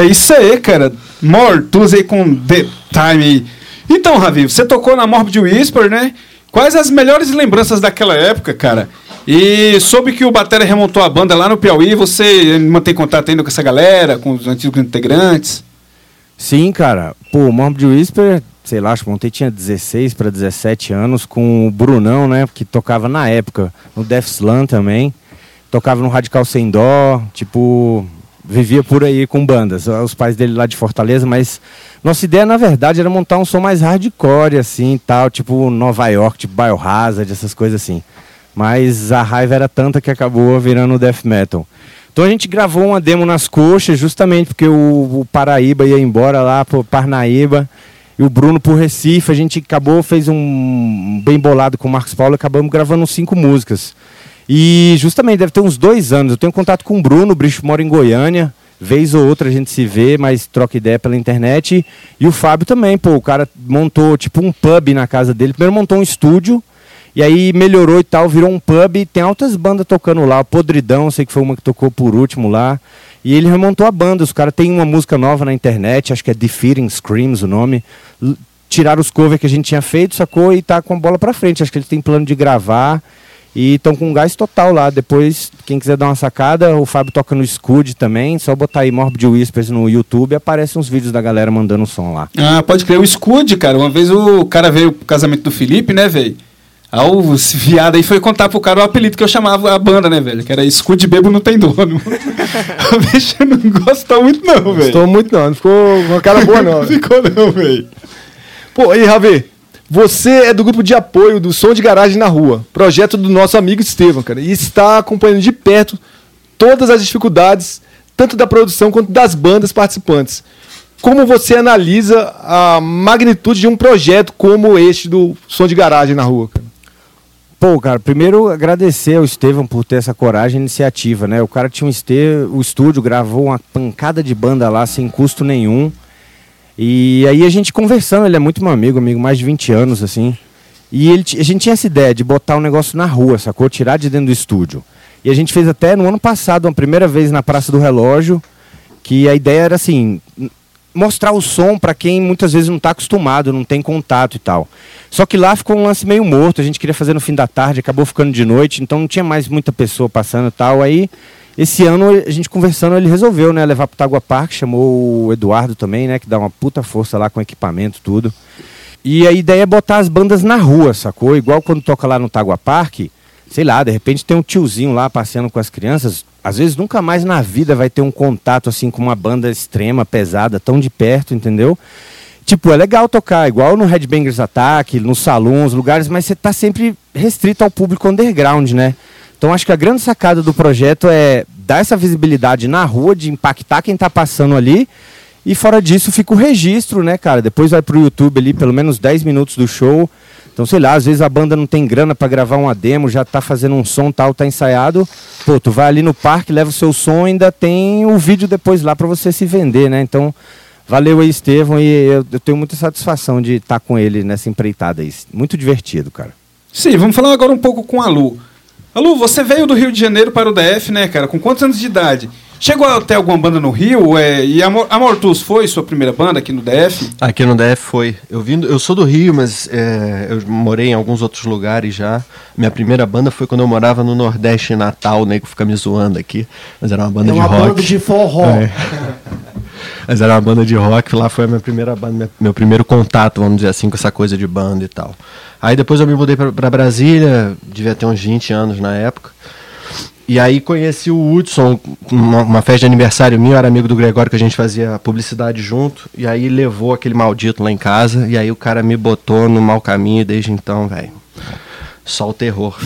Speaker 10: É isso aí, cara. Mortus aí com The Time. Então, Ravi, você tocou na Morbid Whisper, né? Quais as melhores lembranças daquela época, cara? E soube que o Batera remontou a banda lá no Piauí. Você mantém contato ainda com essa galera, com os antigos integrantes?
Speaker 9: Sim, cara. Pô, o Morbid Whisper, sei lá, acho que montei tinha 16 para 17 anos com o Brunão, né? Que tocava na época no Death Slam também. Tocava no Radical Sem Dó, tipo, vivia por aí com bandas, os pais dele lá de Fortaleza, mas nossa ideia na verdade era montar um som mais hardcore assim, tal, tipo Nova York, tipo Biohazard, essas coisas assim. Mas a raiva era tanta que acabou virando death metal. Então a gente gravou uma demo nas coxas, justamente porque o, o Paraíba ia embora lá pro Parnaíba e o Bruno pro Recife. A gente acabou, fez um bem bolado com o Marcos Paulo, acabamos gravando cinco músicas. E justamente deve ter uns dois anos. Eu tenho contato com o Bruno, o bicho mora em Goiânia. Vez ou outra a gente se vê, mas troca ideia pela internet. E o Fábio também, pô, o cara montou tipo um pub na casa dele. Primeiro montou um estúdio, e aí melhorou e tal, virou um pub. Tem altas bandas tocando lá. O Podridão, sei que foi uma que tocou por último lá. E ele remontou a banda. Os caras têm uma música nova na internet, acho que é Defeating Screams o nome. L- Tiraram os covers que a gente tinha feito, sacou? E tá com a bola pra frente. Acho que eles têm plano de gravar. E estão com gás total lá. Depois, quem quiser dar uma sacada, o Fábio toca no Scud também. Só botar aí Morbid Whispers no YouTube, aparecem uns vídeos da galera mandando som lá.
Speaker 10: Ah, pode crer. O Scud, cara. Uma vez o cara veio pro casamento do Felipe, né, velho? Aí o viado aí foi contar pro cara o apelido que eu chamava a banda, né, velho? Que era Scud Bebo Não Tem Dono. o bicho não gostou muito, não, velho.
Speaker 3: Gostou muito não, não ficou com uma cara boa não.
Speaker 10: Não ficou, não, velho.
Speaker 3: Pô, aí, Ravi, você é do grupo de apoio do Som de Garagem na Rua, projeto do nosso amigo Estevam, cara, e está acompanhando de perto todas as dificuldades, tanto da produção quanto das bandas participantes. Como você analisa a magnitude de um projeto como este do Som de Garagem na Rua, cara?
Speaker 9: Pô, cara, primeiro agradecer ao Estevam por ter essa coragem e iniciativa, né? O cara tinha um este... o estúdio, gravou uma pancada de banda lá sem custo nenhum. E aí a gente conversando, ele é muito meu amigo, amigo mais de 20 anos, assim. E ele, a gente tinha essa ideia de botar um negócio na rua, sacou? Tirar de dentro do estúdio. E a gente fez até no ano passado, uma primeira vez na Praça do Relógio, que a ideia era assim, mostrar o som para quem muitas vezes não está acostumado, não tem contato e tal. Só que lá ficou um lance meio morto, a gente queria fazer no fim da tarde, acabou ficando de noite, então não tinha mais muita pessoa passando e tal. Aí, esse ano, a gente conversando, ele resolveu, né, levar pro Tagua Park, chamou o Eduardo também, né, que dá uma puta força lá com equipamento, tudo. E a ideia é botar as bandas na rua, sacou? Igual quando toca lá no Tagua Park, sei lá, de repente tem um tiozinho lá passeando com as crianças. Às vezes nunca mais na vida vai ter um contato assim com uma banda extrema, pesada, tão de perto, entendeu? Tipo, é legal tocar, igual no Headbangers Attack, nos salões, lugares, mas você tá sempre restrito ao público underground, né? Então acho que a grande sacada do projeto é dar essa visibilidade na rua, de impactar quem tá passando ali. E fora disso fica o registro, né, cara? Depois vai pro YouTube ali, pelo menos 10 minutos do show. Então, sei lá, às vezes a banda não tem grana pra gravar uma demo, já tá fazendo um som tal, tá ensaiado. Pô, tu vai ali no parque, leva o seu som, ainda tem o vídeo depois lá pra você se vender, né? Então, valeu aí, Estevão, e eu, eu tenho muita satisfação de estar com ele nessa empreitada aí. Muito divertido, cara.
Speaker 4: Sim, vamos falar agora um pouco com a Lu. A Lu, você veio do Rio de Janeiro para o DF, né, cara? Com quantos anos de idade? Chegou a ter alguma banda no Rio? É, e a Mor- a Mortus foi sua primeira banda aqui no DF?
Speaker 11: Aqui no DF foi. Eu, vim, eu sou do Rio, mas é, eu morei em alguns outros lugares já. Minha primeira banda foi quando eu morava no Nordeste, em Natal. O nego fica me zoando aqui. Mas era uma banda
Speaker 8: É
Speaker 11: de
Speaker 8: uma
Speaker 11: rock.
Speaker 8: banda de forró.
Speaker 11: É. Mas era uma banda de rock, lá foi a minha primeira banda, meu primeiro contato, vamos dizer assim, com essa coisa de banda e tal. Aí depois eu me mudei pra Brasília, devia ter uns 20 anos na época. E aí conheci o Hudson, uma, uma festa de aniversário minha, eu era amigo do Gregório, que a gente fazia publicidade junto. E aí levou aquele maldito lá em casa, e aí o cara me botou no mau caminho desde então, velho. Só o terror.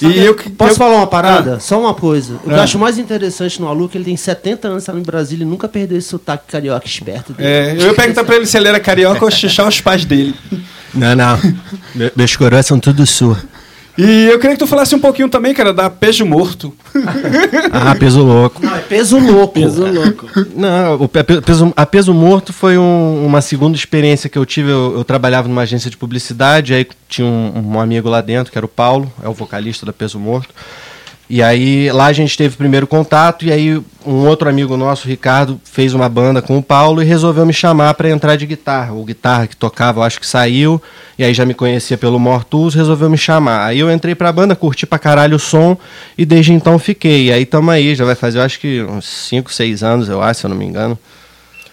Speaker 4: E eu,
Speaker 8: Posso
Speaker 4: eu-
Speaker 8: falar uma parada? Só uma coisa. O que eu
Speaker 4: Ah.
Speaker 8: acho mais interessante no Alu é que ele tem 70 anos, tá em Brasília e nunca perdeu esse sotaque carioca esperto dele.
Speaker 4: É, eu ia perguntar pra ele se ele era carioca ou xixar os pais dele.
Speaker 11: Não, não. Me- Meus coroas são tudo sua.
Speaker 4: E eu queria que tu falasse um pouquinho também, cara, da Pejo Morto.
Speaker 11: Ah, peso louco.
Speaker 8: Não, é peso louco.
Speaker 12: Peso louco.
Speaker 11: Não, o pe- peso, a Peso Morto foi um- uma segunda experiência que eu tive. Eu, eu trabalhava numa agência de publicidade, aí tinha um, um amigo lá dentro, que era o Paulo, é o vocalista da Peso Morto. E aí lá a gente teve o primeiro contato, e aí um outro amigo nosso, Ricardo, fez uma banda com o Paulo e resolveu me chamar para entrar de guitarra. O guitarra que tocava, eu acho que saiu, e aí já me conhecia pelo Mortus, resolveu me chamar. Aí eu entrei pra banda, curti pra caralho o som, e desde então fiquei. E aí tamo aí, já vai fazer, eu acho que uns 5, 6 anos, eu acho, se eu não me engano.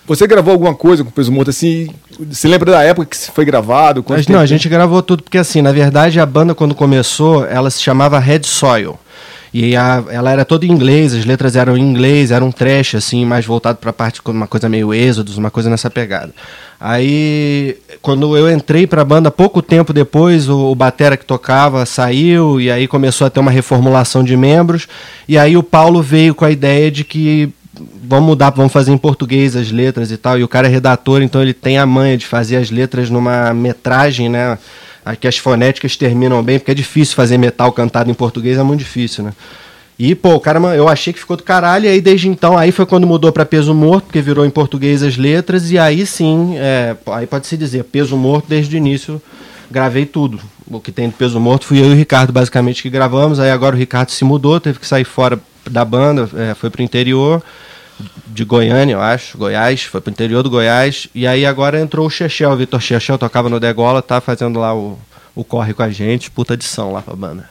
Speaker 3: Você gravou alguma coisa com o Peso Morto assim? Você lembra da época que foi gravado?
Speaker 11: Mas não, a gente gravou tudo porque assim, na verdade a banda quando começou, ela se chamava Red Soil. E a- ela era toda em inglês, as letras eram em inglês, era um trash assim, mais voltado pra parte uma coisa meio êxodos, uma coisa nessa pegada. Aí, quando eu entrei pra banda, pouco tempo depois, o, o batera que tocava saiu e aí começou a ter uma reformulação de membros. E aí o Paulo veio com a ideia de que vamos mudar, vamos fazer em português as letras e tal. E o cara é redator, então ele tem a manha de fazer as letras numa metragem, né? Aqui as fonéticas terminam bem, porque é difícil fazer metal cantado em português, é muito difícil, né? E, pô, o cara, eu achei que ficou do caralho, e aí desde então, aí foi quando mudou pra peso morto, porque virou em português as letras, e aí sim, é, aí pode-se dizer, peso morto desde o início, gravei tudo. O que tem de peso morto fui eu e o Ricardo, basicamente, que gravamos, aí agora o Ricardo se mudou, teve que sair fora da banda, é, foi pro interior, de Goiânia, eu acho, Goiás, foi pro interior do Goiás, e aí agora entrou o Chechel, o Vitor Chechel tocava no Degola, tá fazendo lá o, o corre com a gente, puta adição lá pra banda.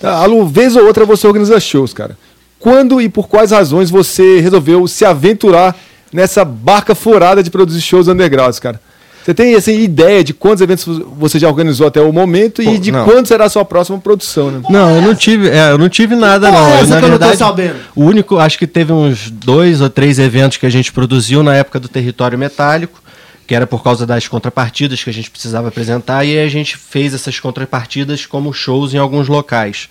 Speaker 3: Tá, Alu, vez ou outra você organiza shows, cara. Quando e por quais razões você resolveu se aventurar nessa barca furada de produzir shows undergrounds, cara? Você tem assim, ideia de quantos eventos você já organizou até o momento
Speaker 11: Pô,
Speaker 3: e de
Speaker 11: não.
Speaker 3: quando será a sua próxima produção, né?
Speaker 11: Não, eu não tive, é, eu não tive nada não.
Speaker 8: Essa
Speaker 11: na
Speaker 8: que eu não tô
Speaker 11: verdade,
Speaker 8: sabendo.
Speaker 11: o único, acho que teve uns dois ou três eventos que a gente produziu na época do Território Metálico, que era por causa das contrapartidas que a gente precisava apresentar e aí a gente fez essas contrapartidas como shows em alguns locais.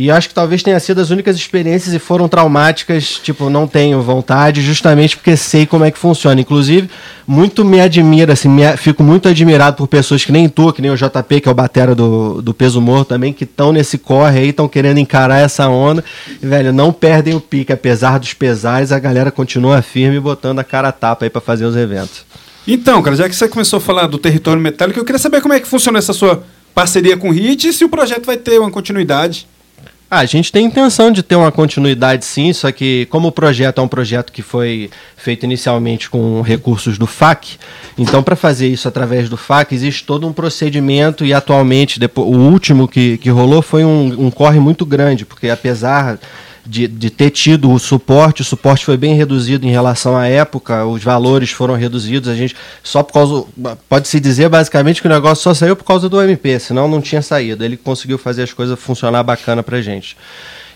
Speaker 11: E acho que talvez tenha sido as únicas experiências e foram traumáticas, tipo, não tenho vontade, justamente porque sei como é que funciona. Inclusive, muito me admira, assim, me- fico muito admirado por pessoas que nem tu, que nem o JP, que é o batera do, do Peso Morto também, que estão nesse corre aí, estão querendo encarar essa onda. E, velho, não perdem o pique, apesar dos pesares, a galera continua firme botando a cara a tapa aí pra fazer os eventos.
Speaker 4: Então, cara, já que você começou a falar do território metálico, eu queria saber como é que funciona essa sua parceria com o Hit e se o projeto vai ter uma continuidade.
Speaker 11: Ah, a gente tem intenção de ter uma continuidade sim, só que como o projeto é um projeto que foi feito inicialmente com recursos do FAC, então para fazer isso através do FAC existe todo um procedimento e atualmente depois, o último que, que rolou foi um, um corre muito grande, porque apesar de, de ter tido o suporte, o suporte foi bem reduzido em relação à época, os valores foram reduzidos, a gente só por causa, pode-se dizer basicamente que o negócio só saiu por causa do MP, senão não tinha saído, ele conseguiu fazer as coisas funcionar bacana pra gente.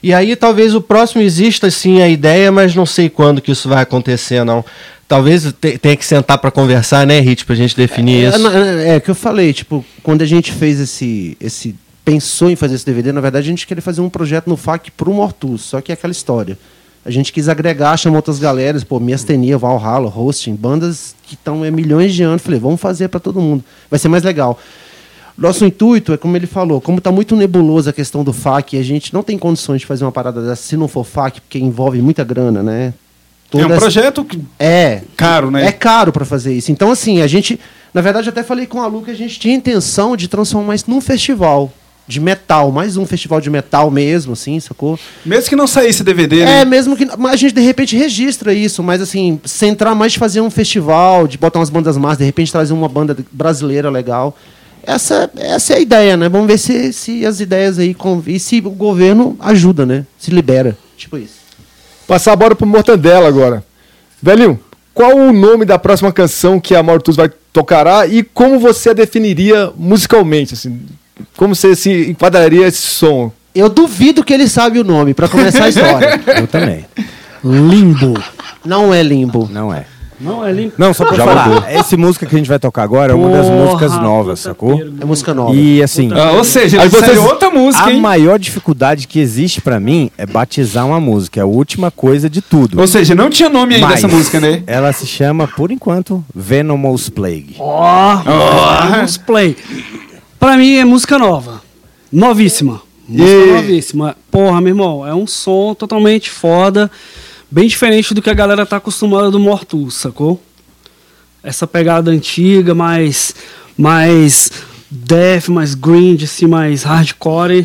Speaker 11: E aí talvez o próximo exista sim a ideia, mas não sei quando que isso vai acontecer não. Talvez te- tenha que sentar para conversar, né, Rit, pra gente definir
Speaker 8: É,
Speaker 11: isso.
Speaker 8: é, é, que eu falei, tipo, quando a gente fez esse, esse. Pensou em fazer esse DVD, na verdade a gente queria fazer um projeto no FAC pro Mortus, só que é aquela história. A gente quis agregar, chamar outras galeras, pô, Miastenia, Valhalla, Hosting, bandas que estão há milhões de anos. Falei, vamos fazer para todo mundo. Vai ser mais legal. Nosso intuito é, como ele falou, como está muito nebulosa a questão do FAC, a gente não tem condições de fazer uma parada dessa se não for FAC, porque envolve muita grana, né?
Speaker 4: é
Speaker 8: Toda
Speaker 4: um
Speaker 8: essa-
Speaker 4: projeto que-
Speaker 8: É.
Speaker 4: caro, né?
Speaker 8: É caro para fazer isso. Então, assim, a gente. Na verdade, até falei com a Lu que a gente tinha intenção de transformar isso num festival de metal, mais um festival de metal mesmo, assim, sacou?
Speaker 4: Mesmo que não saísse DVD,
Speaker 8: É,
Speaker 4: né?
Speaker 8: mesmo que. Mas a gente de repente registra isso, mas assim, centrar mais de fazer um festival, de botar umas bandas massas, de repente trazer uma banda brasileira legal. Essa, essa é a ideia, né? Vamos ver se, se as ideias aí. E se o governo ajuda, né? Se libera. Tipo isso.
Speaker 3: Passar a bola pro Mortandela agora. Velhinho, qual o nome da próxima canção que a Mortus vai tocará e como você a definiria musicalmente, assim? Como você se enquadraria esse som?
Speaker 8: Eu duvido que ele sabe o nome, pra começar a história.
Speaker 9: Eu também.
Speaker 12: Limbo.
Speaker 8: Não é limbo.
Speaker 9: Não é.
Speaker 12: Não, é limbo.
Speaker 9: Não, só pra
Speaker 12: Já
Speaker 9: falar,
Speaker 12: mudou.
Speaker 9: essa música que a gente vai tocar agora é uma das músicas novas, sacou?
Speaker 8: É música nova.
Speaker 9: E assim.
Speaker 4: Ah, ou seja,
Speaker 9: Aí
Speaker 4: ele saiu
Speaker 9: vocês-
Speaker 4: outra música,
Speaker 9: A
Speaker 4: hein?
Speaker 9: maior dificuldade que existe pra mim é batizar uma música. É a última coisa de tudo.
Speaker 4: Ou seja, não tinha nome ainda
Speaker 9: Mas
Speaker 4: essa música, né?
Speaker 9: Ela se chama, por enquanto, Venomous Plague.
Speaker 12: Ó, vamos play. Pra mim é música nova. Novíssima. Música
Speaker 9: E-
Speaker 12: novíssima. Porra, meu irmão, é um som totalmente foda. Bem diferente do que a galera tá acostumada do Mortus, sacou? Essa pegada antiga, mais. mais death, mais grind, assim, mais hardcore.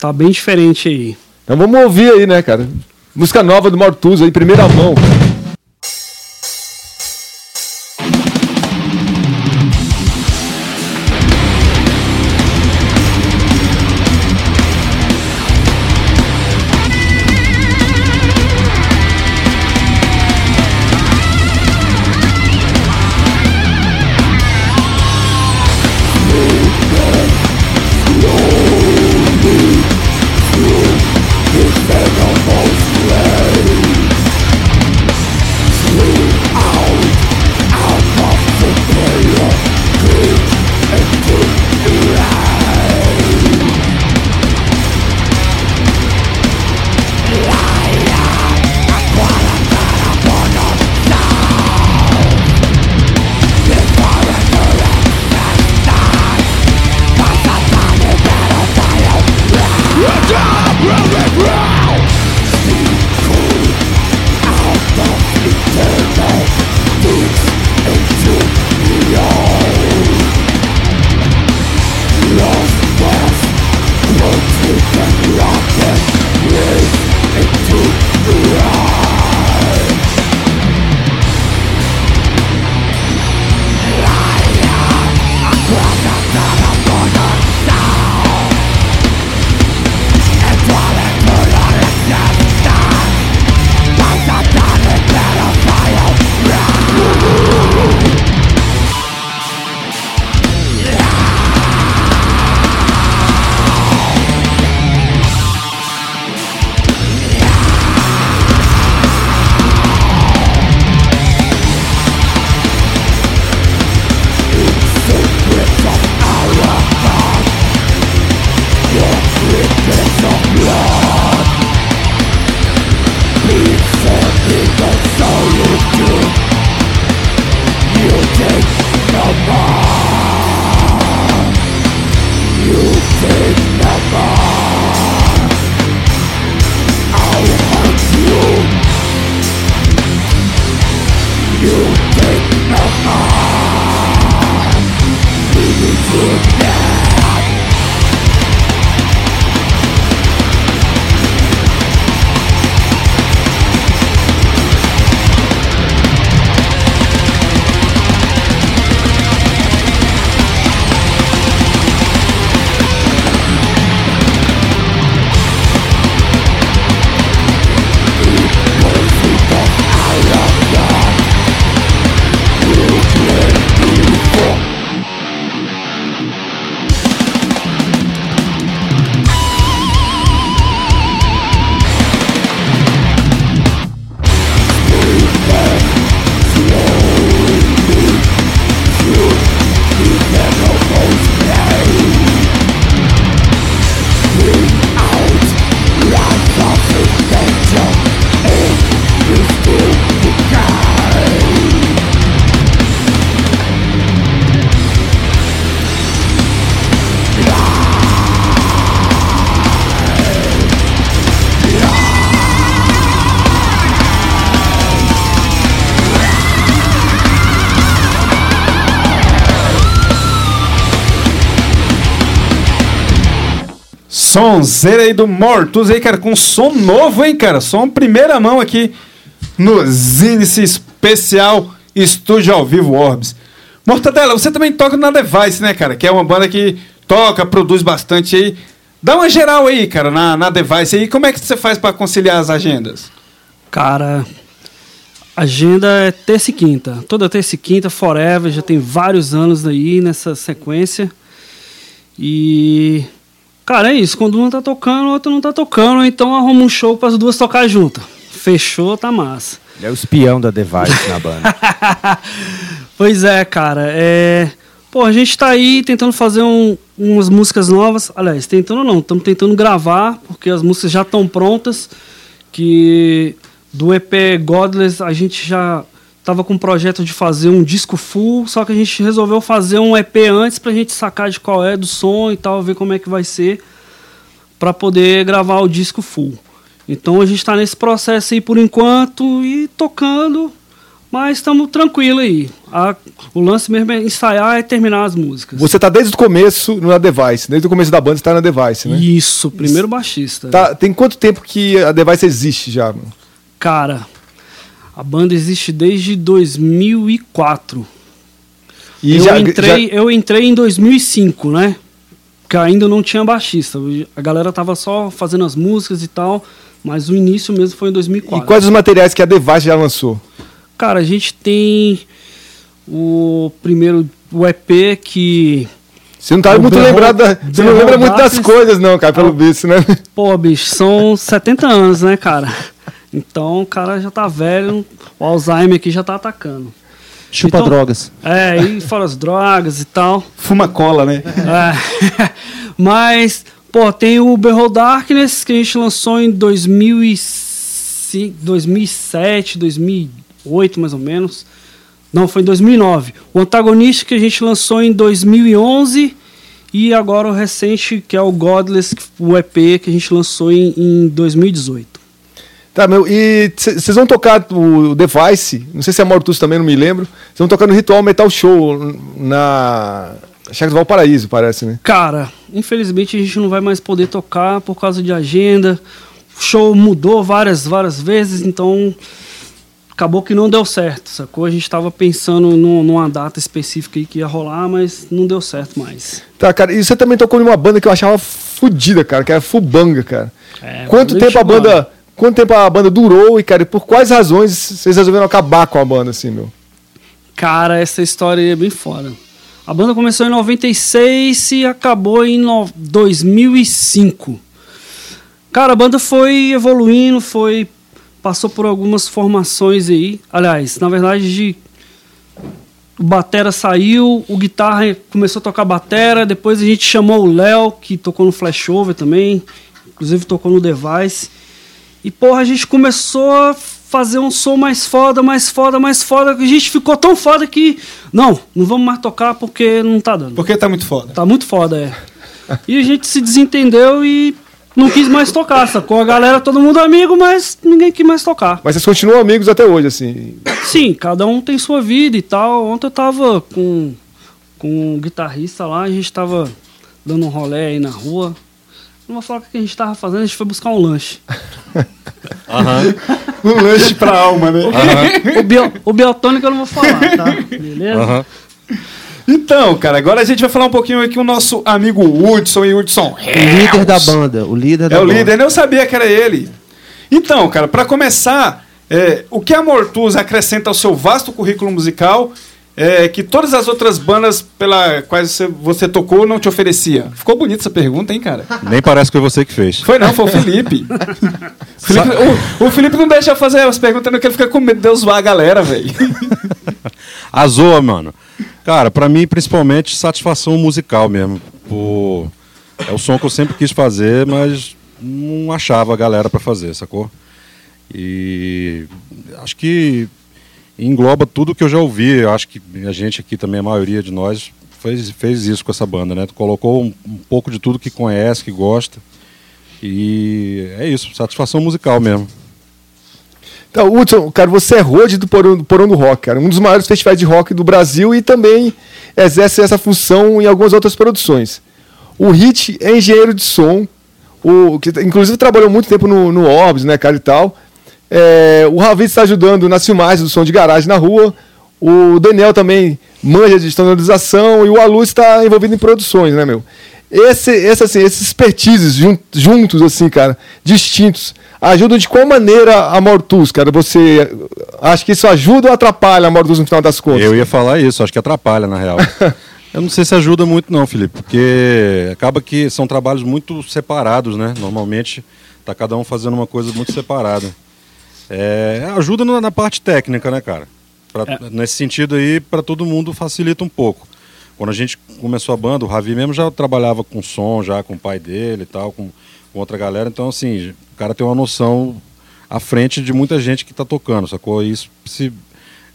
Speaker 12: Tá bem diferente aí.
Speaker 3: Então vamos ouvir aí, né, cara? Música nova do Mortus aí, primeira mão.
Speaker 10: Venomous
Speaker 4: Sonzeira aí do Mortus aí, cara, com som novo, hein, cara? Som primeira mão aqui no Zinice Especial Estúdio ao Vivo Orbs. Mortadela, você também toca na Device, né, cara? Que é uma banda que toca, produz bastante aí. Dá uma geral aí, cara, na, na Device aí. Como é que você faz pra conciliar as agendas?
Speaker 12: Cara, agenda é terça e quinta. Toda terça e quinta, forever. Já tem vários anos aí nessa sequência. E. Cara, é isso. Quando um tá tocando, o outro não tá tocando. Então arruma um show para as duas tocar junto. Fechou, tá massa.
Speaker 9: Ele é o espião da Device na banda.
Speaker 12: Pois é, cara. É... Pô, a gente tá aí tentando fazer um- umas músicas novas. Aliás, tentando não, estamos tentando gravar, porque as músicas já estão prontas. Que do EP Godless a gente já tava com um projeto de fazer um disco full, só que a gente resolveu fazer um EP antes pra gente sacar de qual é do som e tal, ver como é que vai ser, pra poder gravar o disco full. Então a gente tá nesse processo aí por enquanto e tocando, mas estamos tranquilo aí. A- o lance mesmo é ensaiar e terminar as músicas.
Speaker 3: Você tá desde o começo na Device, desde o começo da banda você tá na Device, né?
Speaker 12: Isso, primeiro baixista.
Speaker 3: Tá, tem quanto tempo que a Device existe já? mano?
Speaker 12: Cara, a banda existe desde 2004.
Speaker 3: E
Speaker 12: eu,
Speaker 3: já-
Speaker 12: entrei,
Speaker 3: já-
Speaker 12: eu entrei em 2005, né? Que ainda não tinha baixista. A galera tava só fazendo as músicas e tal, mas o início mesmo foi em
Speaker 3: E
Speaker 12: 2004.
Speaker 3: quais os materiais que a Device já lançou?
Speaker 12: Cara, a gente tem o primeiro o EP que.
Speaker 3: Você não tá
Speaker 12: O
Speaker 3: muito
Speaker 12: Berro-
Speaker 3: lembrado da, Você não lembra muito das coisas, não, cara, pelo
Speaker 12: Ah.
Speaker 3: visto, né?
Speaker 12: Pô, bicho, são 70 anos, né, cara? Então o cara já tá velho, o Alzheimer aqui já tá atacando.
Speaker 8: Chupa
Speaker 12: Então-
Speaker 8: drogas.
Speaker 12: É, e fora as drogas e tal.
Speaker 4: Fuma cola, né?
Speaker 12: É. Mas, pô, tem o Behold Darkness que a gente lançou em 2005, 2007, 2008 mais ou menos. Não, foi em 2009. O Antagonista que a gente lançou em 2011 e agora o recente que é o Godless, o EP que a gente lançou em, em 2018.
Speaker 3: Tá, meu, e vocês vão tocar o Device, não sei se é Mortus também, não me lembro. Vocês vão tocar no Ritual Metal Show na Chácara do Valparaíso, parece, né?
Speaker 12: Cara, infelizmente a gente não vai mais poder tocar por causa de agenda. O show mudou várias, várias vezes, então acabou que não deu certo, sacou? A gente tava pensando num- numa data específica aí que ia rolar, mas não deu certo mais.
Speaker 3: Tá, cara, e você também tocou numa banda que eu achava fodida, cara, que era Fubanga, cara.
Speaker 12: É,
Speaker 3: quanto tempo a banda. Quanto tempo a banda durou e, cara, por quais razões vocês resolveram acabar com a banda, assim, meu?
Speaker 12: Cara, essa história é bem foda. A banda começou em 96 e acabou em no- 2005. Cara, a banda foi evoluindo, foi passou por algumas formações aí. Aliás, na verdade, de o batera saiu, o guitarra começou a tocar batera, depois a gente chamou o Léo, que tocou no Flashover também, inclusive tocou no Device. E porra, a gente começou a fazer um som mais foda, mais foda, mais foda, que a gente ficou tão foda que não, não vamos mais tocar porque não tá dando.
Speaker 4: Porque tá muito foda.
Speaker 12: Tá muito foda, é. E a gente se desentendeu e não quis mais tocar, sacou? A galera, todo mundo amigo, mas ninguém quis mais tocar.
Speaker 3: Mas vocês continuam amigos até hoje, assim.
Speaker 12: Sim, cada um tem sua vida e tal. Ontem eu tava com, com um guitarrista lá, a gente tava dando um rolê aí na rua. Não vou falar o que a gente tava fazendo, a gente foi buscar um lanche.
Speaker 4: Um lanche pra alma, né?
Speaker 12: O, bio, o biotônico eu não vou falar, tá? Beleza?
Speaker 4: Então, cara, agora a gente vai falar um pouquinho aqui com o nosso amigo Hudson e Hudson
Speaker 8: O líder da banda. O líder da
Speaker 4: É o
Speaker 8: banda.
Speaker 4: líder, nem eu sabia que era ele. Então, cara, pra começar, é, o que a Mortuz acrescenta ao seu vasto currículo musical é que todas as outras bandas pela quais você, você tocou não te oferecia? Ficou bonita essa pergunta, hein, cara?
Speaker 1: Nem parece que foi você que fez.
Speaker 4: Foi não, foi o Felipe. Felipe- o, o Felipe não deixa fazer as perguntas, não que ele fica com medo de Deus zoar a galera, velho.
Speaker 1: A zoa, mano. Cara, pra mim, principalmente, satisfação musical mesmo. É o som que eu sempre quis fazer, mas não achava a galera pra fazer, sacou? E acho que engloba tudo que eu já ouvi. Eu acho que a gente aqui também, a maioria de nós, fez, fez isso com essa banda, né? Colocou um, um pouco de tudo que conhece, que gosta. E é isso, satisfação musical mesmo.
Speaker 3: Então, Hudson, cara, você é road do Porão, do Porão do Rock, cara. Um dos maiores festivais de rock do Brasil e também exerce essa função em algumas outras produções. O Hit é engenheiro de som o que inclusive trabalhou muito tempo no, no Orbs, né, cara, e tal. É, o Ravi está ajudando nas filmagens do som de garagem na rua. O Daniel também manja de estandarização e o Alu está envolvido em produções, né, meu? Esse, esse, assim, esses expertises jun- juntos, assim, cara, distintos, ajudam de qual maneira a Mortus, cara? Você acha que isso ajuda ou atrapalha a Mortus no final das contas?
Speaker 1: Eu ia falar isso, acho que atrapalha, na real. Eu não sei se ajuda muito não, Felipe, porque acaba que são trabalhos muito separados, né? Normalmente tá cada um fazendo uma coisa muito separada. É, ajuda na, parte técnica, né, cara? Pra- Nesse sentido aí, para todo mundo facilita um pouco. Quando a gente começou a banda, o Ravi mesmo já trabalhava com som, já com o pai dele e tal, com, com outra galera. Então, assim, o cara tem uma noção à frente de muita gente que tá tocando, sacou? Isso se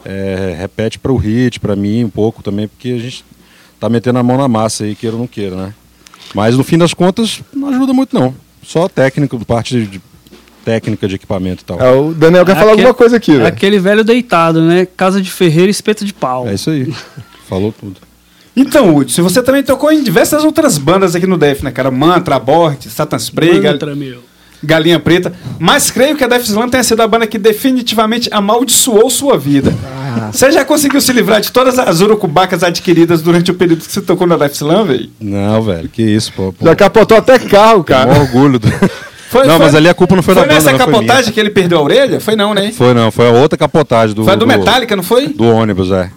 Speaker 1: é, repete para o hit, para mim um pouco também, porque a gente tá metendo a mão na massa aí, queira ou não queira, né? Mas no fim das contas, não ajuda muito não. Só técnico, parte de técnica de equipamento e tal.
Speaker 3: É, o Daniel quer
Speaker 12: É
Speaker 3: falar
Speaker 12: aquele-
Speaker 3: alguma coisa aqui,
Speaker 12: É
Speaker 3: velho.
Speaker 12: aquele velho deitado, né? Casa de ferreiro, espeto de pau.
Speaker 1: É isso aí. Falou tudo.
Speaker 4: Então, Hudson, você também tocou em diversas outras bandas aqui no DF, né, cara? Mantra, Abort, Satan Spray, Gal-
Speaker 12: Mantra, meu.
Speaker 4: Galinha Preta. Mas creio que a Death Slam tenha sido a banda que definitivamente amaldiçoou sua vida. Você já conseguiu se livrar de todas as urucubacas adquiridas durante o período que você tocou na Death Slam, velho?
Speaker 1: Não, velho, que isso, pô. pô
Speaker 3: Já capotou até carro,
Speaker 1: com
Speaker 3: cara.
Speaker 1: orgulho. Do...
Speaker 4: Foi-
Speaker 1: não,
Speaker 4: foi-
Speaker 1: mas ali a culpa não foi,
Speaker 4: Foi
Speaker 1: da banda,
Speaker 4: nessa
Speaker 1: não, foi minha.
Speaker 4: capotagem que ele perdeu a orelha? Foi não, né?
Speaker 1: Foi não, foi a outra capotagem do
Speaker 4: Foi a do Metallica, não foi?
Speaker 1: do ônibus, é.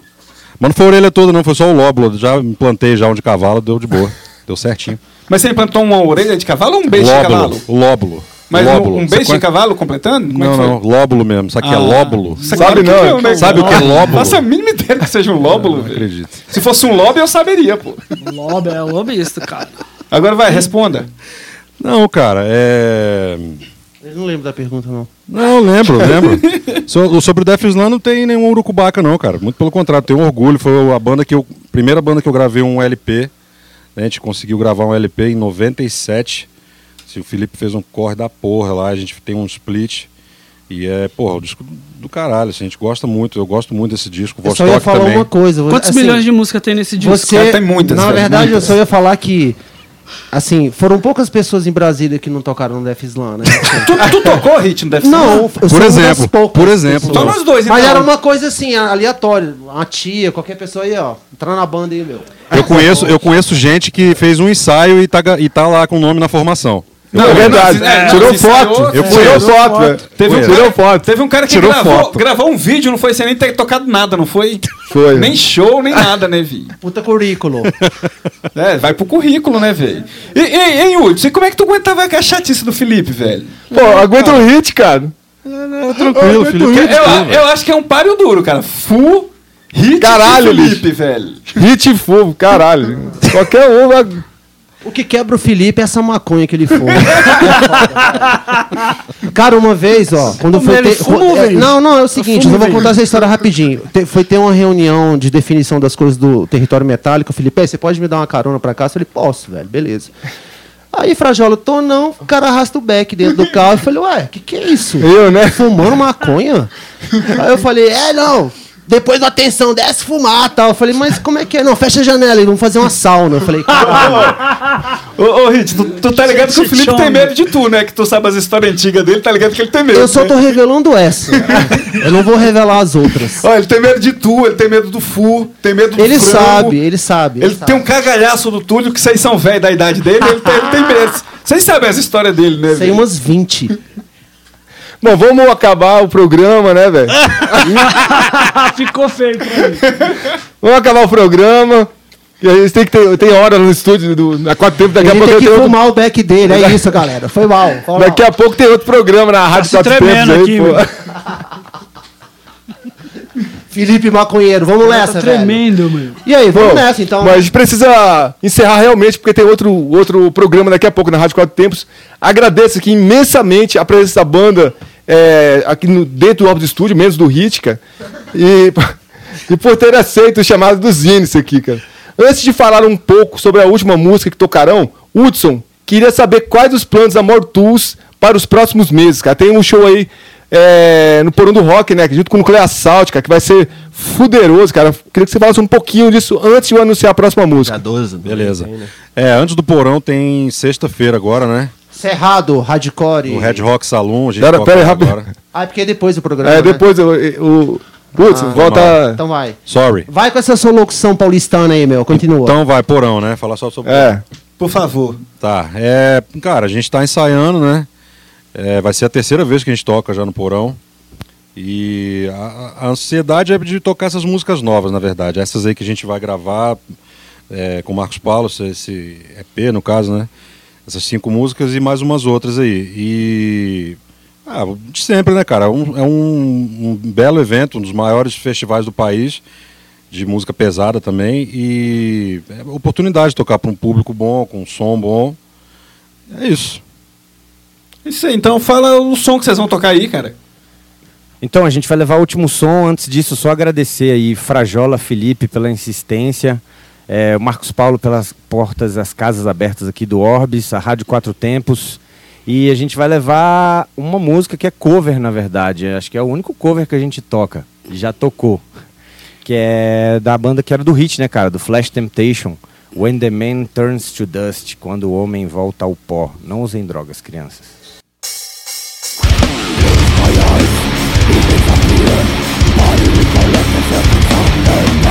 Speaker 1: Mas não foi a orelha toda não, foi só o lóbulo. Já implantei já um de cavalo, deu de boa. Deu certinho.
Speaker 4: Mas você implantou uma orelha de cavalo ou um beijo de
Speaker 1: lóbulo,
Speaker 4: cavalo?
Speaker 1: o lóbulo.
Speaker 4: Mas um-
Speaker 1: lóbulo.
Speaker 4: um
Speaker 1: Você
Speaker 4: beijo de cavalo completando? Como é
Speaker 1: Não,
Speaker 4: foi?
Speaker 1: não, lóbulo mesmo. Sabe o que é
Speaker 4: Ah.
Speaker 1: lóbulo?
Speaker 3: Sabe
Speaker 4: que
Speaker 3: não,
Speaker 4: né?
Speaker 1: Sabe o que é lóbulo?
Speaker 4: Faça a mínima ideia que seja um lóbulo,
Speaker 1: Não
Speaker 4: velho.
Speaker 1: acredito.
Speaker 4: Se fosse um lobby, eu saberia, pô.
Speaker 12: Lobo é lobista, cara.
Speaker 4: Agora vai, responda.
Speaker 1: Não, cara, é.
Speaker 8: Eu não lembro da pergunta, não.
Speaker 1: Não, lembro, lembro. So- sobre o Death Slam não tem nenhum urucubaca, não, cara. Muito pelo contrário, tenho orgulho. Foi a banda que eu. Primeira banda que eu gravei um LP. né? A gente conseguiu gravar um LP em 97. Se o Felipe fez um corre da porra lá, a gente tem um split. E é, porra, o disco do caralho, assim, a gente gosta muito, eu gosto muito desse disco.
Speaker 8: Eu só ia falar
Speaker 1: também.
Speaker 8: uma coisa.
Speaker 12: Quantos
Speaker 8: assim,
Speaker 12: milhões de música tem nesse disco?
Speaker 8: Você,
Speaker 4: Cara, tem muitas,
Speaker 8: na verdade,
Speaker 4: muitas.
Speaker 8: eu só ia falar que, assim, foram poucas pessoas em Brasília que não tocaram no Def Slam, né?
Speaker 4: Tu, tu tocou hit no Death
Speaker 8: não, eu
Speaker 1: Por
Speaker 8: sou uma das
Speaker 1: exemplo, por exemplo.
Speaker 4: Só nós dois,
Speaker 8: Mas
Speaker 4: então.
Speaker 8: era uma coisa assim, aleatória. Uma tia, qualquer pessoa aí, ó. Entrar na banda aí, meu.
Speaker 1: Eu conheço, eu conheço gente que fez um ensaio e tá, e tá lá com o nome na formação.
Speaker 3: Não, é verdade.
Speaker 4: não, é,
Speaker 3: Tirou
Speaker 4: não,
Speaker 3: foto.
Speaker 1: Eu
Speaker 3: Tirou foto, velho.
Speaker 4: Teve um,
Speaker 3: Tirou
Speaker 4: cara,
Speaker 3: foto.
Speaker 4: teve um cara que
Speaker 3: Tirou
Speaker 4: gravou,
Speaker 3: foto.
Speaker 4: gravou um vídeo, não foi sem nem ter tocado nada, não foi?
Speaker 3: Foi.
Speaker 4: Nem show, nem nada, né, Vi?
Speaker 8: Puta currículo.
Speaker 4: É, vai pro currículo, né, velho? E, e, hein, Hudson, e como é que tu aguentava a chatice do Felipe, velho?
Speaker 3: Pô, aguenta um hit, cara.
Speaker 1: Tranquilo, Felipe.
Speaker 4: Eu, eu acho que é um páreo duro, cara. Full hit
Speaker 3: Caralho,
Speaker 4: Felipe, velho.
Speaker 3: Hit fogo, caralho. Qualquer um vai...
Speaker 8: O que quebra o Felipe é essa maconha que ele fuma. Cara, uma vez, ó, quando eu
Speaker 12: Ele
Speaker 8: ter.
Speaker 12: fuma
Speaker 8: é? Não, não, é o seguinte, eu
Speaker 12: ou
Speaker 8: vou
Speaker 12: vende?
Speaker 8: contar essa história rapidinho. Te- foi ter uma reunião de definição das coisas do território metálico. O Felipe, "Ei, você pode me dar uma carona pra cá? Eu falei, posso, velho, beleza. Aí, Frajola, tô não, o cara arrasta o beck dentro do carro. Eu falei, ué, que que é isso?
Speaker 3: Eu, né?
Speaker 8: Fumando maconha? Aí eu falei, é, não. Depois da atenção, desce fumar tal. Eu falei, mas como é que é? Não, fecha a janela e vamos fazer uma sauna. Eu falei, caralho.
Speaker 4: Ô, ô Hit, tu, tu tá ligado que o Felipe tem medo de tu, né? Que tu sabe as histórias antigas dele, tá ligado que ele tem medo.
Speaker 8: Eu só
Speaker 4: né?
Speaker 8: tô revelando essa. Eu não vou revelar as outras.
Speaker 4: Ó, ele tem medo de tu, ele tem medo do Fu, tem medo do
Speaker 8: Ele
Speaker 4: frango.
Speaker 8: sabe, ele sabe.
Speaker 4: Ele tem um cagalhaço do Túlio, que vocês são velhos da idade dele, ele tem, ele tem medo. Vocês sabem as histórias dele, né?
Speaker 8: Tem
Speaker 4: velho?
Speaker 8: umas 20.
Speaker 3: Bom, vamos acabar o programa, né, velho?
Speaker 12: Ficou feio pra mim.
Speaker 3: Vamos acabar o programa. E a gente tem que ter tem hora no estúdio do, há quatro tempos. Daqui a
Speaker 8: Ele
Speaker 3: pouco
Speaker 8: tem que
Speaker 3: tem outro,
Speaker 8: fumar o back dele, é isso, galera. Foi mal. foi mal.
Speaker 3: daqui a pouco tem outro programa na Rádio
Speaker 12: se
Speaker 3: Quatro
Speaker 12: tremendo
Speaker 3: Tempos
Speaker 12: aqui,
Speaker 3: aí, pô.
Speaker 8: Felipe Maconheiro, vamos nessa,
Speaker 12: Tá
Speaker 8: velho.
Speaker 12: tremendo, meu.
Speaker 8: E aí, vamos
Speaker 3: Bom,
Speaker 8: nessa, então.
Speaker 3: Mas a gente precisa encerrar realmente, porque tem outro, outro programa daqui a pouco na Rádio Quatro Tempos. Agradeço aqui imensamente a presença da banda é, aqui no, dentro do Óbvio Estúdio, menos do cara. E, e por ter aceito o chamado dos Zines aqui, cara. Antes de falar um pouco sobre a última música que tocarão, Hudson, queria saber quais os planos da Mortus para os próximos meses, cara. Tem um show aí é, no Porão do Rock, né? Junto com o Nuclear Assault, cara, que vai ser fuderoso, cara. Queria que você falasse um pouquinho disso antes de eu anunciar a próxima música.
Speaker 11: Dia 12.
Speaker 1: Beleza. É, antes do porão tem sexta-feira agora, né?
Speaker 8: Cerrado, Hardcore.
Speaker 1: O Red Rock Saloon, a gente
Speaker 3: Pera, pera aí, rápido.
Speaker 1: agora.
Speaker 8: Ah, é porque é depois do programa.
Speaker 3: É,
Speaker 8: né?
Speaker 3: depois eu, eu- o. Putz,
Speaker 8: Ah,
Speaker 3: volta.
Speaker 8: Então vai.
Speaker 1: Sorry.
Speaker 8: Vai com essa sua locução paulistana aí, meu. Continua.
Speaker 1: Então vai, porão, né? Falar só sobre.
Speaker 3: É.
Speaker 4: Por favor.
Speaker 1: Tá. É, cara, a gente tá ensaiando, né? É, vai ser a terceira vez que a gente toca já no porão. E a, a ansiedade é de tocar essas músicas novas, na verdade. Essas aí que a gente vai gravar é, com o Marcos Paulo, esse, EP, no caso, né? Essas cinco músicas e mais umas outras aí. E. Ah, de sempre, né, cara? Um- é um, um belo evento, um dos maiores festivais do país, de música pesada também. E é oportunidade de tocar para um público bom, com um som bom. É isso.
Speaker 4: Isso aí, então fala o som que vocês vão tocar aí, cara.
Speaker 9: Então, a gente vai levar o último som. Antes disso, só agradecer aí Frajola, Felipe pela insistência, é, Marcos Paulo pelas portas, as casas abertas aqui do Orbis, a Rádio Quatro Tempos. E a gente vai levar uma música que é cover, na verdade. Acho que é o único cover que a gente toca. Já tocou. Que é da banda que era do hit, né, cara? Do Flash Temptation. When the Man Turns to Dust. Quando o homem volta ao pó. Não usem drogas, crianças.
Speaker 10: I recollect myself someday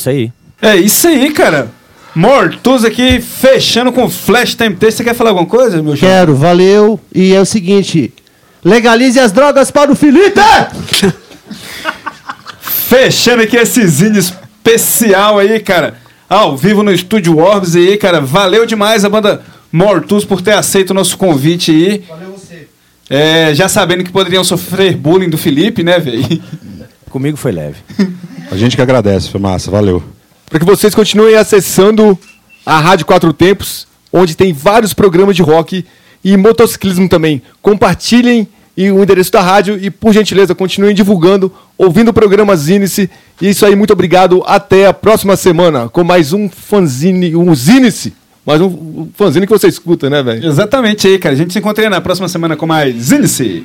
Speaker 9: Isso aí.
Speaker 4: É isso aí, cara. Mortus aqui, fechando com Flash Temptation. Você quer falar alguma coisa, meu jovem?
Speaker 8: Quero, valeu. E é o seguinte: legalize as drogas para o Felipe!
Speaker 4: Fechando aqui esse zine especial aí, cara. Ao vivo no Estúdio Orbs aí, cara. Valeu demais a banda Mortus por ter aceito o nosso convite aí. Valeu você. É, já sabendo que poderiam sofrer bullying do Felipe, né, velho?
Speaker 9: Comigo foi leve.
Speaker 1: A gente que agradece, foi massa, valeu.
Speaker 3: Para que vocês continuem acessando a Rádio Quatro Tempos, onde tem vários programas de rock e motociclismo também. Compartilhem e o endereço da rádio e, por gentileza, continuem divulgando, ouvindo o programa Zinice. E isso aí, muito obrigado. Até a próxima semana com mais um fanzine, um Zinice. Mais um fanzine que você escuta, né, velho?
Speaker 4: Exatamente aí, cara. A gente se encontra aí na próxima semana com mais Zinice.